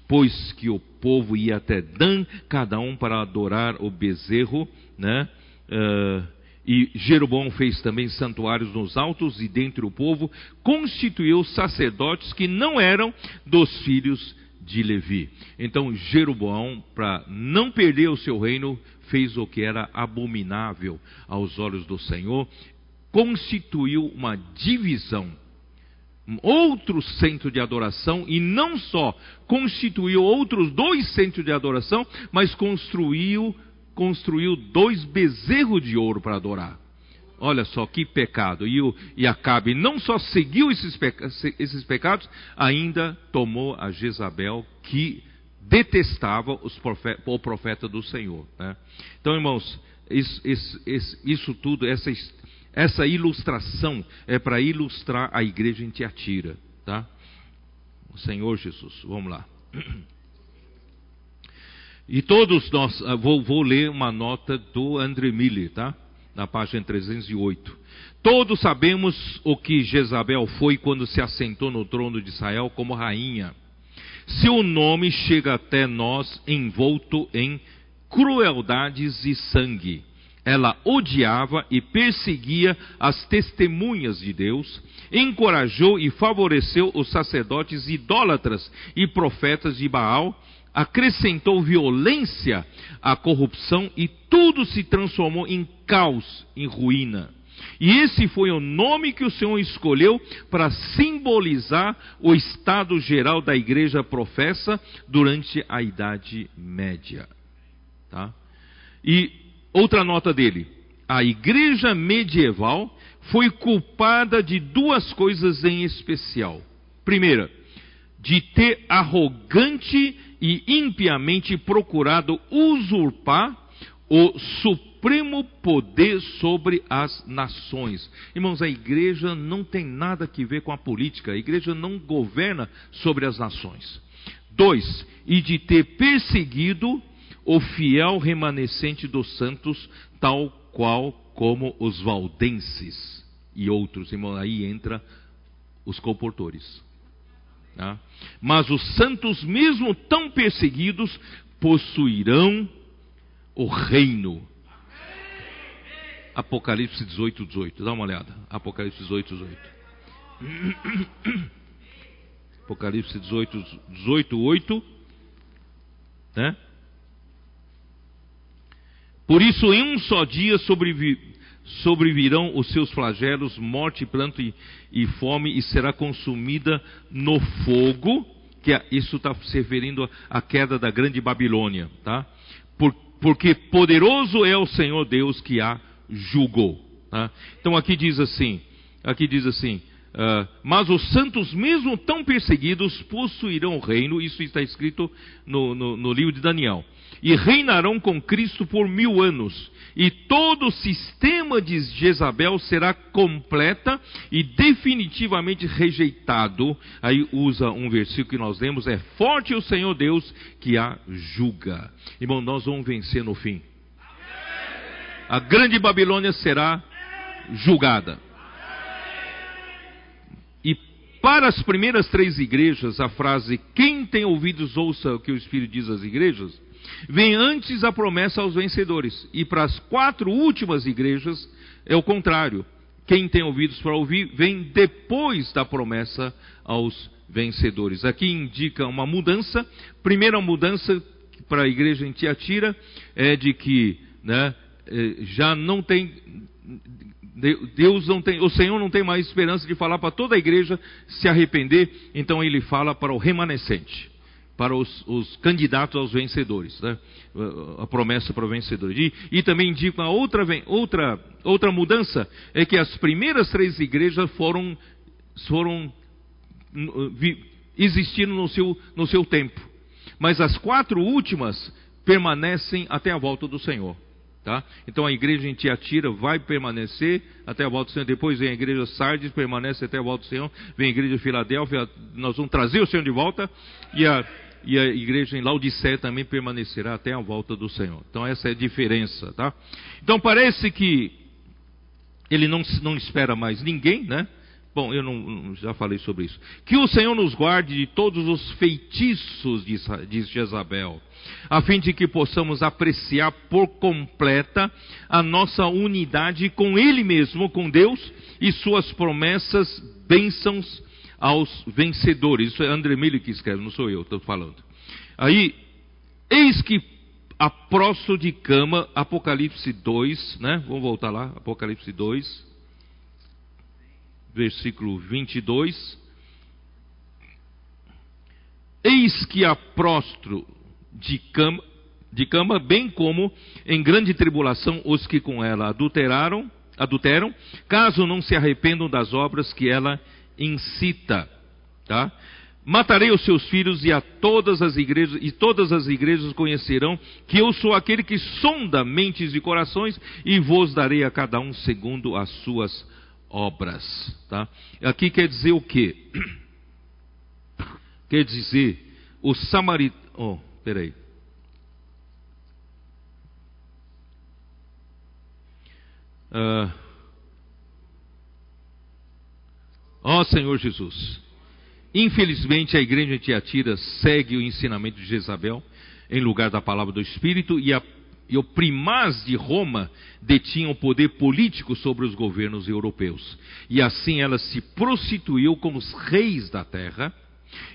Pois que o povo ia até Dan, cada um para adorar o bezerro, né? Uh, e Jeroboão fez também santuários nos altos e dentre o povo, constituiu sacerdotes que não eram dos filhos de Levi. Então Jeroboão, para não perder o seu reino, fez o que era abominável aos olhos do Senhor, constituiu uma divisão, outro centro de adoração, e não só constituiu outros dois centros de adoração, mas construiu construiu dois bezerros de ouro para adorar. Olha só que pecado. E, o, e Acabe não só seguiu esses, peca, esses pecados, ainda tomou a Jezabel, que detestava profeta, o profeta do Senhor. Né? Então, irmãos, isso, isso, isso tudo, essa, essa ilustração é para ilustrar a igreja em Tiatira. Tá? O Senhor Jesus, vamos lá. E todos nós, ah, vou, vou ler uma nota do André Miller, tá? Na página 308. Todos sabemos o que Jezabel foi quando se assentou no trono de Israel como rainha. Seu nome chega até nós envolto em crueldades e sangue. Ela odiava e perseguia as testemunhas de Deus, encorajou e favoreceu os sacerdotes idólatras e profetas de Baal, acrescentou violência à corrupção e tudo se transformou em caos, em ruína. E esse foi o nome que o Senhor escolheu para simbolizar o estado geral da igreja professa durante a Idade Média. Tá? E outra nota dele: a igreja medieval foi culpada de duas coisas em especial. Primeira, de ter arrogante e impiamente procurado usurpar o supremo poder sobre as nações. Irmãos, a igreja não tem nada que ver com a política, a igreja não governa sobre as nações. Dois, e de ter perseguido o fiel remanescente dos santos, tal qual como os valdenses e outros. Irmão, aí entra os comportores. Tá? Mas os santos, mesmo tão perseguidos, possuirão o reino. Apocalipse 18, 18. Dá uma olhada. Apocalipse 18, 18. Apocalipse 18, 18, 8. Né? Por isso, em um só dia sobrevi, sobrevirão os seus flagelos, morte, planto e, e fome, e será consumida no fogo, que é, isso está se referindo à queda da grande Babilônia, tá? Por, porque poderoso é o Senhor Deus que a julgou. Tá? Então aqui diz assim, aqui diz assim, Uh, mas os santos, mesmo tão perseguidos, possuirão o reino. Isso está escrito no, no, no livro de Daniel e reinarão com Cristo por mil anos. E todo o sistema de Jezabel será completa e definitivamente rejeitado. Aí usa um versículo que nós lemos: é forte o Senhor Deus que a julga. Irmão, nós vamos vencer no fim. A grande Babilônia será julgada. E para as primeiras três igrejas, a frase: Quem tem ouvidos, ouça o que o Espírito diz às igrejas Vem antes a promessa aos vencedores. E para as quatro últimas igrejas é o contrário. Quem tem ouvidos para ouvir, vem depois da promessa aos vencedores. Aqui indica uma mudança. Primeira mudança para a igreja em Tiatira é de que né, é, já não tem Deus não tem, o Senhor não tem mais esperança de falar para toda a igreja se arrepender, então ele fala para o remanescente para os, os, candidatos aos vencedores, né? a promessa para o vencedor. E, e também indica uma outra, outra, outra mudança, é que as primeiras três igrejas foram, foram vi, existiram no seu, no seu tempo, mas as quatro últimas permanecem até a volta do Senhor. Tá? Então a igreja em Tiatira vai permanecer até a volta do Senhor. Depois vem a igreja Sardes, permanece até a volta do Senhor. Vem a igreja Filadélfia, nós vamos trazer o Senhor de volta. E a, e a igreja em Laodiceia também permanecerá até a volta do Senhor. Então essa é a diferença, tá? Então parece que ele não, não espera mais ninguém, né? Bom, eu não, já falei sobre isso. Que o Senhor nos guarde de todos os feitiços de, de Jezabel, a fim de que possamos apreciar por completa a nossa unidade com Ele mesmo, com Deus e Suas promessas, bênçãos aos vencedores. Isso é André Miller que escreve, não sou eu, estou falando. Aí, eis que a prosto de cama, Apocalipse 2, né? Vamos voltar lá, Apocalipse 2, versículo 22. Eis que a prostro de cama, de cama, bem como em grande tribulação os que com ela adulteraram, adulteram, caso não se arrependam das obras que ela incita, tá? Matarei os seus filhos e a todas as igrejas e todas as igrejas conhecerão que eu sou aquele que sonda mentes e corações e vos darei a cada um segundo as suas obras, tá? Aqui quer dizer o quê? Quer dizer o samaritano, oh, peraí. Uh, Ó oh, Senhor Jesus, infelizmente a igreja de Tiatira segue o ensinamento de Jezabel em lugar da palavra do Espírito e, a, e o primaz de Roma detinham poder político sobre os governos europeus. E assim ela se prostituiu como os reis da terra,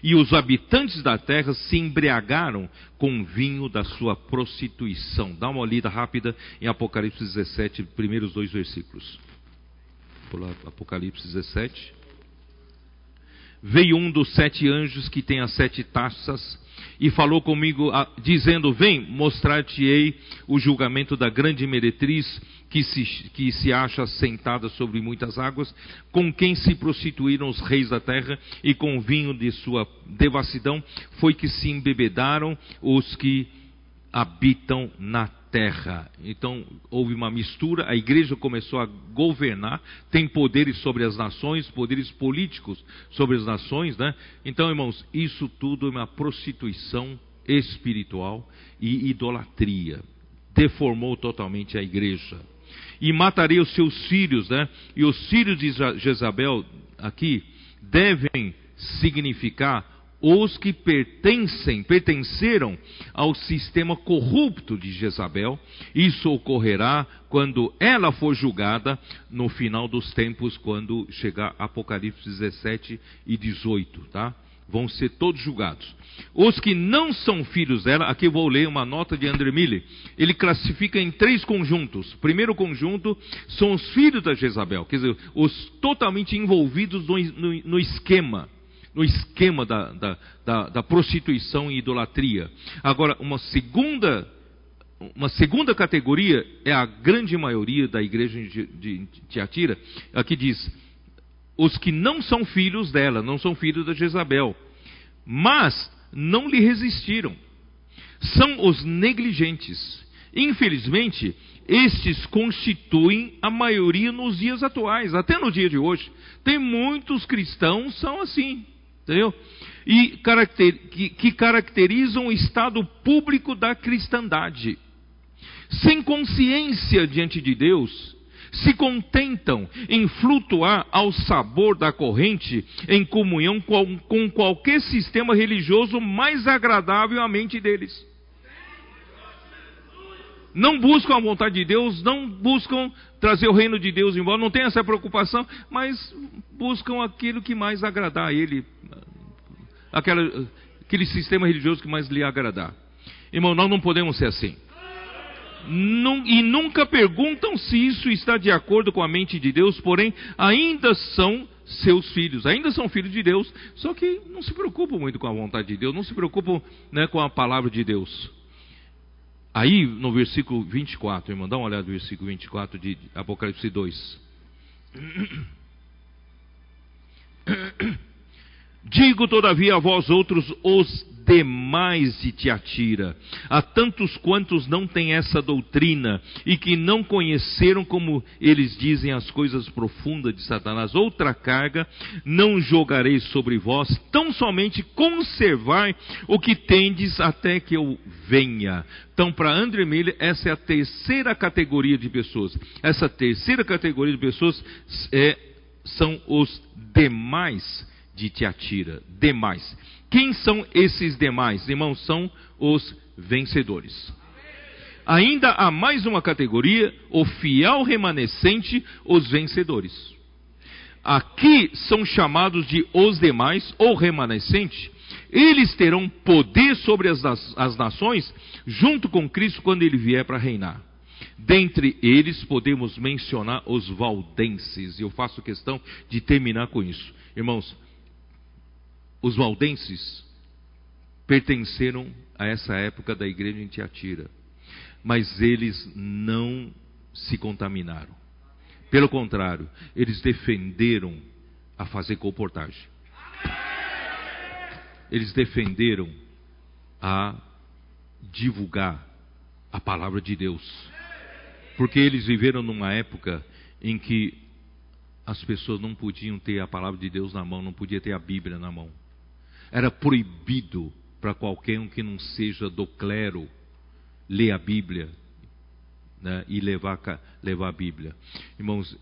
e os habitantes da terra se embriagaram com o vinho da sua prostituição. Dá uma olhada rápida em Apocalipse 17, primeiros dois versículos. Apocalipse 17. Veio um dos sete anjos que tem as sete taças e falou comigo, dizendo: Vem, mostrar-te-ei o julgamento da grande meretriz que se, que se acha sentada sobre muitas águas, com quem se prostituíram os reis da terra, e com o vinho de sua devassidão foi que se embebedaram os que habitam na terra. Então houve uma mistura, a igreja começou a governar, tem poderes sobre as nações, poderes políticos sobre as nações, né? Então, irmãos, isso tudo é uma prostituição espiritual e idolatria. Deformou totalmente a igreja. E matarei os seus filhos, né? E os filhos de Jezabel aqui devem significar os que pertencem, pertenceram ao sistema corrupto de Jezabel. Isso ocorrerá quando ela for julgada no final dos tempos, quando chegar Apocalipse 17 e 18, tá? Vão ser todos julgados. Os que não são filhos dela, aqui vou ler uma nota de André Mille. Ele classifica em três conjuntos. primeiro conjunto são os filhos da Jezabel, quer dizer, os totalmente envolvidos no, no, no esquema no esquema da, da, da, da prostituição e idolatria. Agora, uma segunda uma segunda categoria é a grande maioria da igreja de Tiatira, aqui diz: os que não são filhos dela, não são filhos da Jezabel, mas não lhe resistiram. São os negligentes. Infelizmente, estes constituem a maioria nos dias atuais, até no dia de hoje. Tem muitos cristãos são assim. Entendeu? E caracter, que, que caracterizam o estado público da cristandade. Sem consciência diante de Deus, se contentam em flutuar ao sabor da corrente em comunhão com, com qualquer sistema religioso mais agradável à mente deles. Não buscam a vontade de Deus, não buscam trazer o reino de Deus embora, não tem essa preocupação, mas buscam aquilo que mais agradar a Ele, aquela, aquele sistema religioso que mais lhe agradar. Irmão, nós não podemos ser assim. e nunca perguntam se isso está de acordo com a mente de Deus, porém ainda são seus filhos, ainda são filhos de Deus, só que não se preocupam muito com a vontade de Deus, não se preocupam né, com a palavra de Deus. Aí, no versículo 24, irmão, dá uma olhada no versículo 24 de Apocalipse 2. Digo, todavia, a vós outros, os demais de Tiatira, a tantos quantos não têm essa doutrina e que não conheceram, como eles dizem, as coisas profundas de Satanás. Outra carga não jogarei sobre vós, tão somente conservai o que tendes até que eu venha. Então, para André Miller, essa é a terceira categoria de pessoas. Essa terceira categoria de pessoas é, são os demais de Tiatira. Demais. Quem são esses demais? Irmãos, são os vencedores. Ainda há mais uma categoria, o fiel remanescente, os vencedores. Aqui são chamados de os demais ou remanescente. Eles terão poder sobre as, as nações junto com Cristo quando ele vier para reinar. Dentre eles podemos mencionar os valdenses, eu faço questão de terminar com isso. Irmãos, os valdenses pertenceram a essa época da igreja em Tiatira, mas eles não se contaminaram. Pelo contrário, eles defenderam a fazer comportagem. Eles defenderam a divulgar a palavra de Deus. Porque eles viveram numa época em que as pessoas não podiam ter a palavra de Deus na mão, não podia ter a Bíblia na mão. Era proibido para qualquer um que não seja do clero ler a Bíblia né, e levar, levar a Bíblia. Irmãos,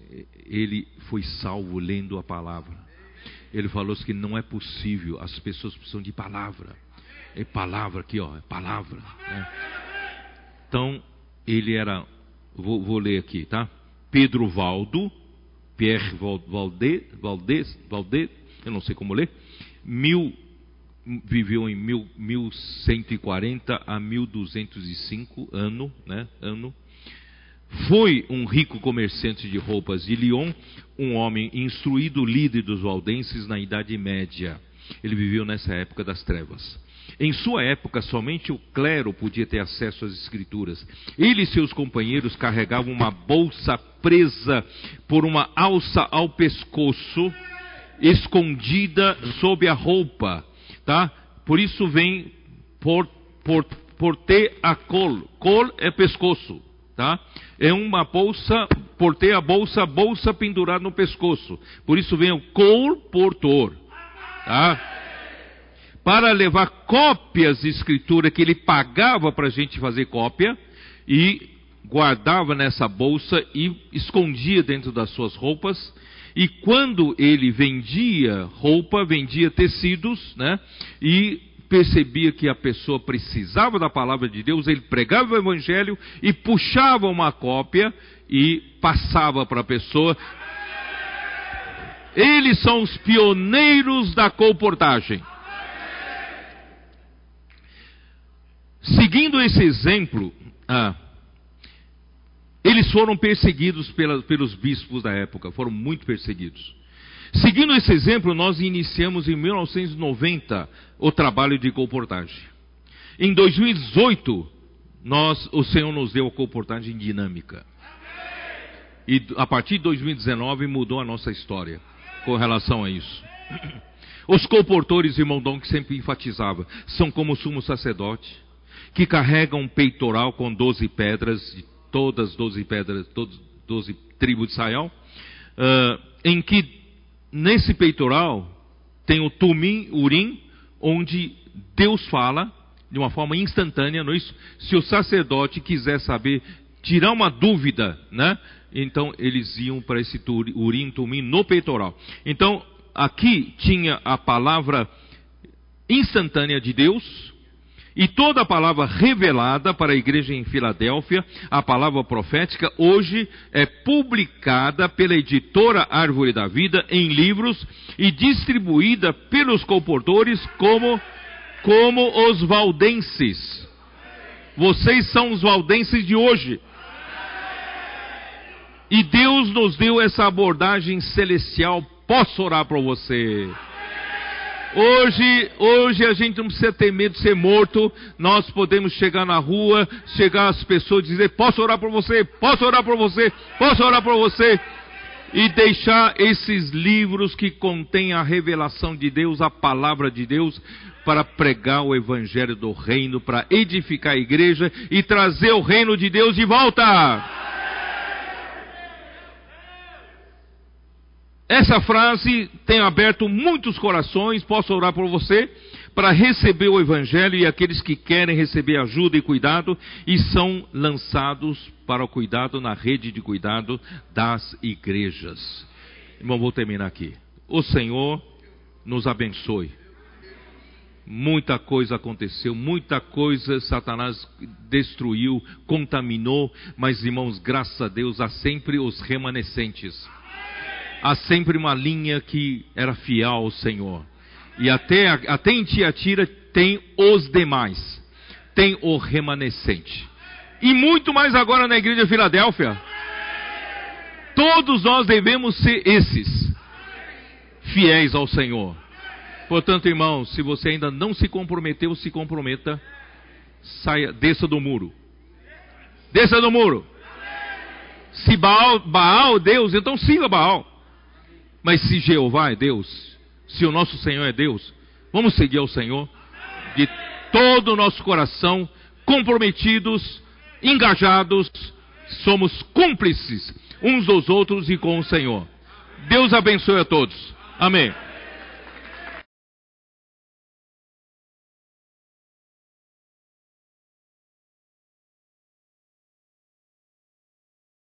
ele foi salvo lendo a palavra. Ele falou que não é possível, as pessoas precisam de palavra. É palavra aqui, ó, é palavra. Né? Então, ele era, vou, vou ler aqui, tá? Pedro Valdo, Pierre Valdez, Valdez, Valdez, eu não sei como ler, mil, viveu em mil, 1140 a 1205 ano, né? Ano. Foi um rico comerciante de roupas de Lyon, um homem instruído líder dos valdenses na Idade Média. Ele viveu nessa época das trevas. Em sua época, somente o clero podia ter acesso às escrituras. Ele e seus companheiros carregavam uma bolsa presa por uma alça ao pescoço, escondida sob a roupa, tá? Por isso vem por, por, por ter a col. Col é pescoço, tá? É uma bolsa, por ter a bolsa, bolsa pendurada no pescoço. Por isso vem o col portor, tá? para levar cópias de escritura que ele pagava para a gente fazer cópia e guardava nessa bolsa e escondia dentro das suas roupas. E quando ele vendia roupa, vendia tecidos, né? E percebia que a pessoa precisava da palavra de Deus, ele pregava o evangelho e puxava uma cópia e passava para a pessoa. Eles são os pioneiros da colportagem. Seguindo esse exemplo, ah, eles foram perseguidos pela, pelos bispos da época, foram muito perseguidos. Seguindo esse exemplo, nós iniciamos em 1990 o trabalho de comportagem. Em 2018, nós, o Senhor nos deu a comportagem dinâmica. E a partir de 2019 mudou a nossa história com relação a isso. Os comportores, irmão Dom, que sempre enfatizava, são como o sumo sacerdote, que carrega um peitoral com doze pedras, de todas as doze pedras, todas doze tribos de Israel, uh, em que nesse peitoral tem o Tumim, Urim, onde Deus fala de uma forma instantânea, não é isso? Se o sacerdote quiser saber, tirar uma dúvida, né? Então eles iam para esse Urim, Tumim no peitoral. Então aqui tinha a palavra instantânea de Deus, e toda a palavra revelada para a igreja em Filadélfia, a palavra profética, hoje é publicada pela editora Árvore da Vida em livros e distribuída pelos comportores como, como os valdenses. Vocês são os valdenses de hoje. E Deus nos deu essa abordagem celestial. Posso orar para você? Hoje, hoje a gente não precisa ter medo de ser morto. Nós podemos chegar na rua, chegar às pessoas e dizer: Posso orar por você? Posso orar por você? Posso orar por você? E deixar esses livros que contêm a revelação de Deus, a palavra de Deus, para pregar o evangelho do reino, para edificar a igreja e trazer o reino de Deus de volta. Essa frase tem aberto muitos corações, posso orar por você, para receber o Evangelho e aqueles que querem receber ajuda e cuidado e são lançados para o cuidado na rede de cuidado das igrejas. Irmão, vou terminar aqui. O Senhor nos abençoe. Muita coisa aconteceu, muita coisa Satanás destruiu, contaminou, mas irmãos, graças a Deus há sempre os remanescentes há sempre uma linha que era fiel ao Senhor. E até, até em Tiatira tem os demais, tem o remanescente. E muito mais agora na igreja de Filadélfia. Todos nós devemos ser esses, fiéis ao Senhor. Portanto, irmãos, se você ainda não se comprometeu, se comprometa. Saia, desça do muro. Desça do muro. Se Baal, Baal Deus, então siga Baal. Mas se Jeová é Deus, se o nosso Senhor é Deus, vamos seguir ao Senhor de todo o nosso coração, comprometidos, engajados, somos cúmplices uns dos outros e com o Senhor. Deus abençoe a todos. Amém.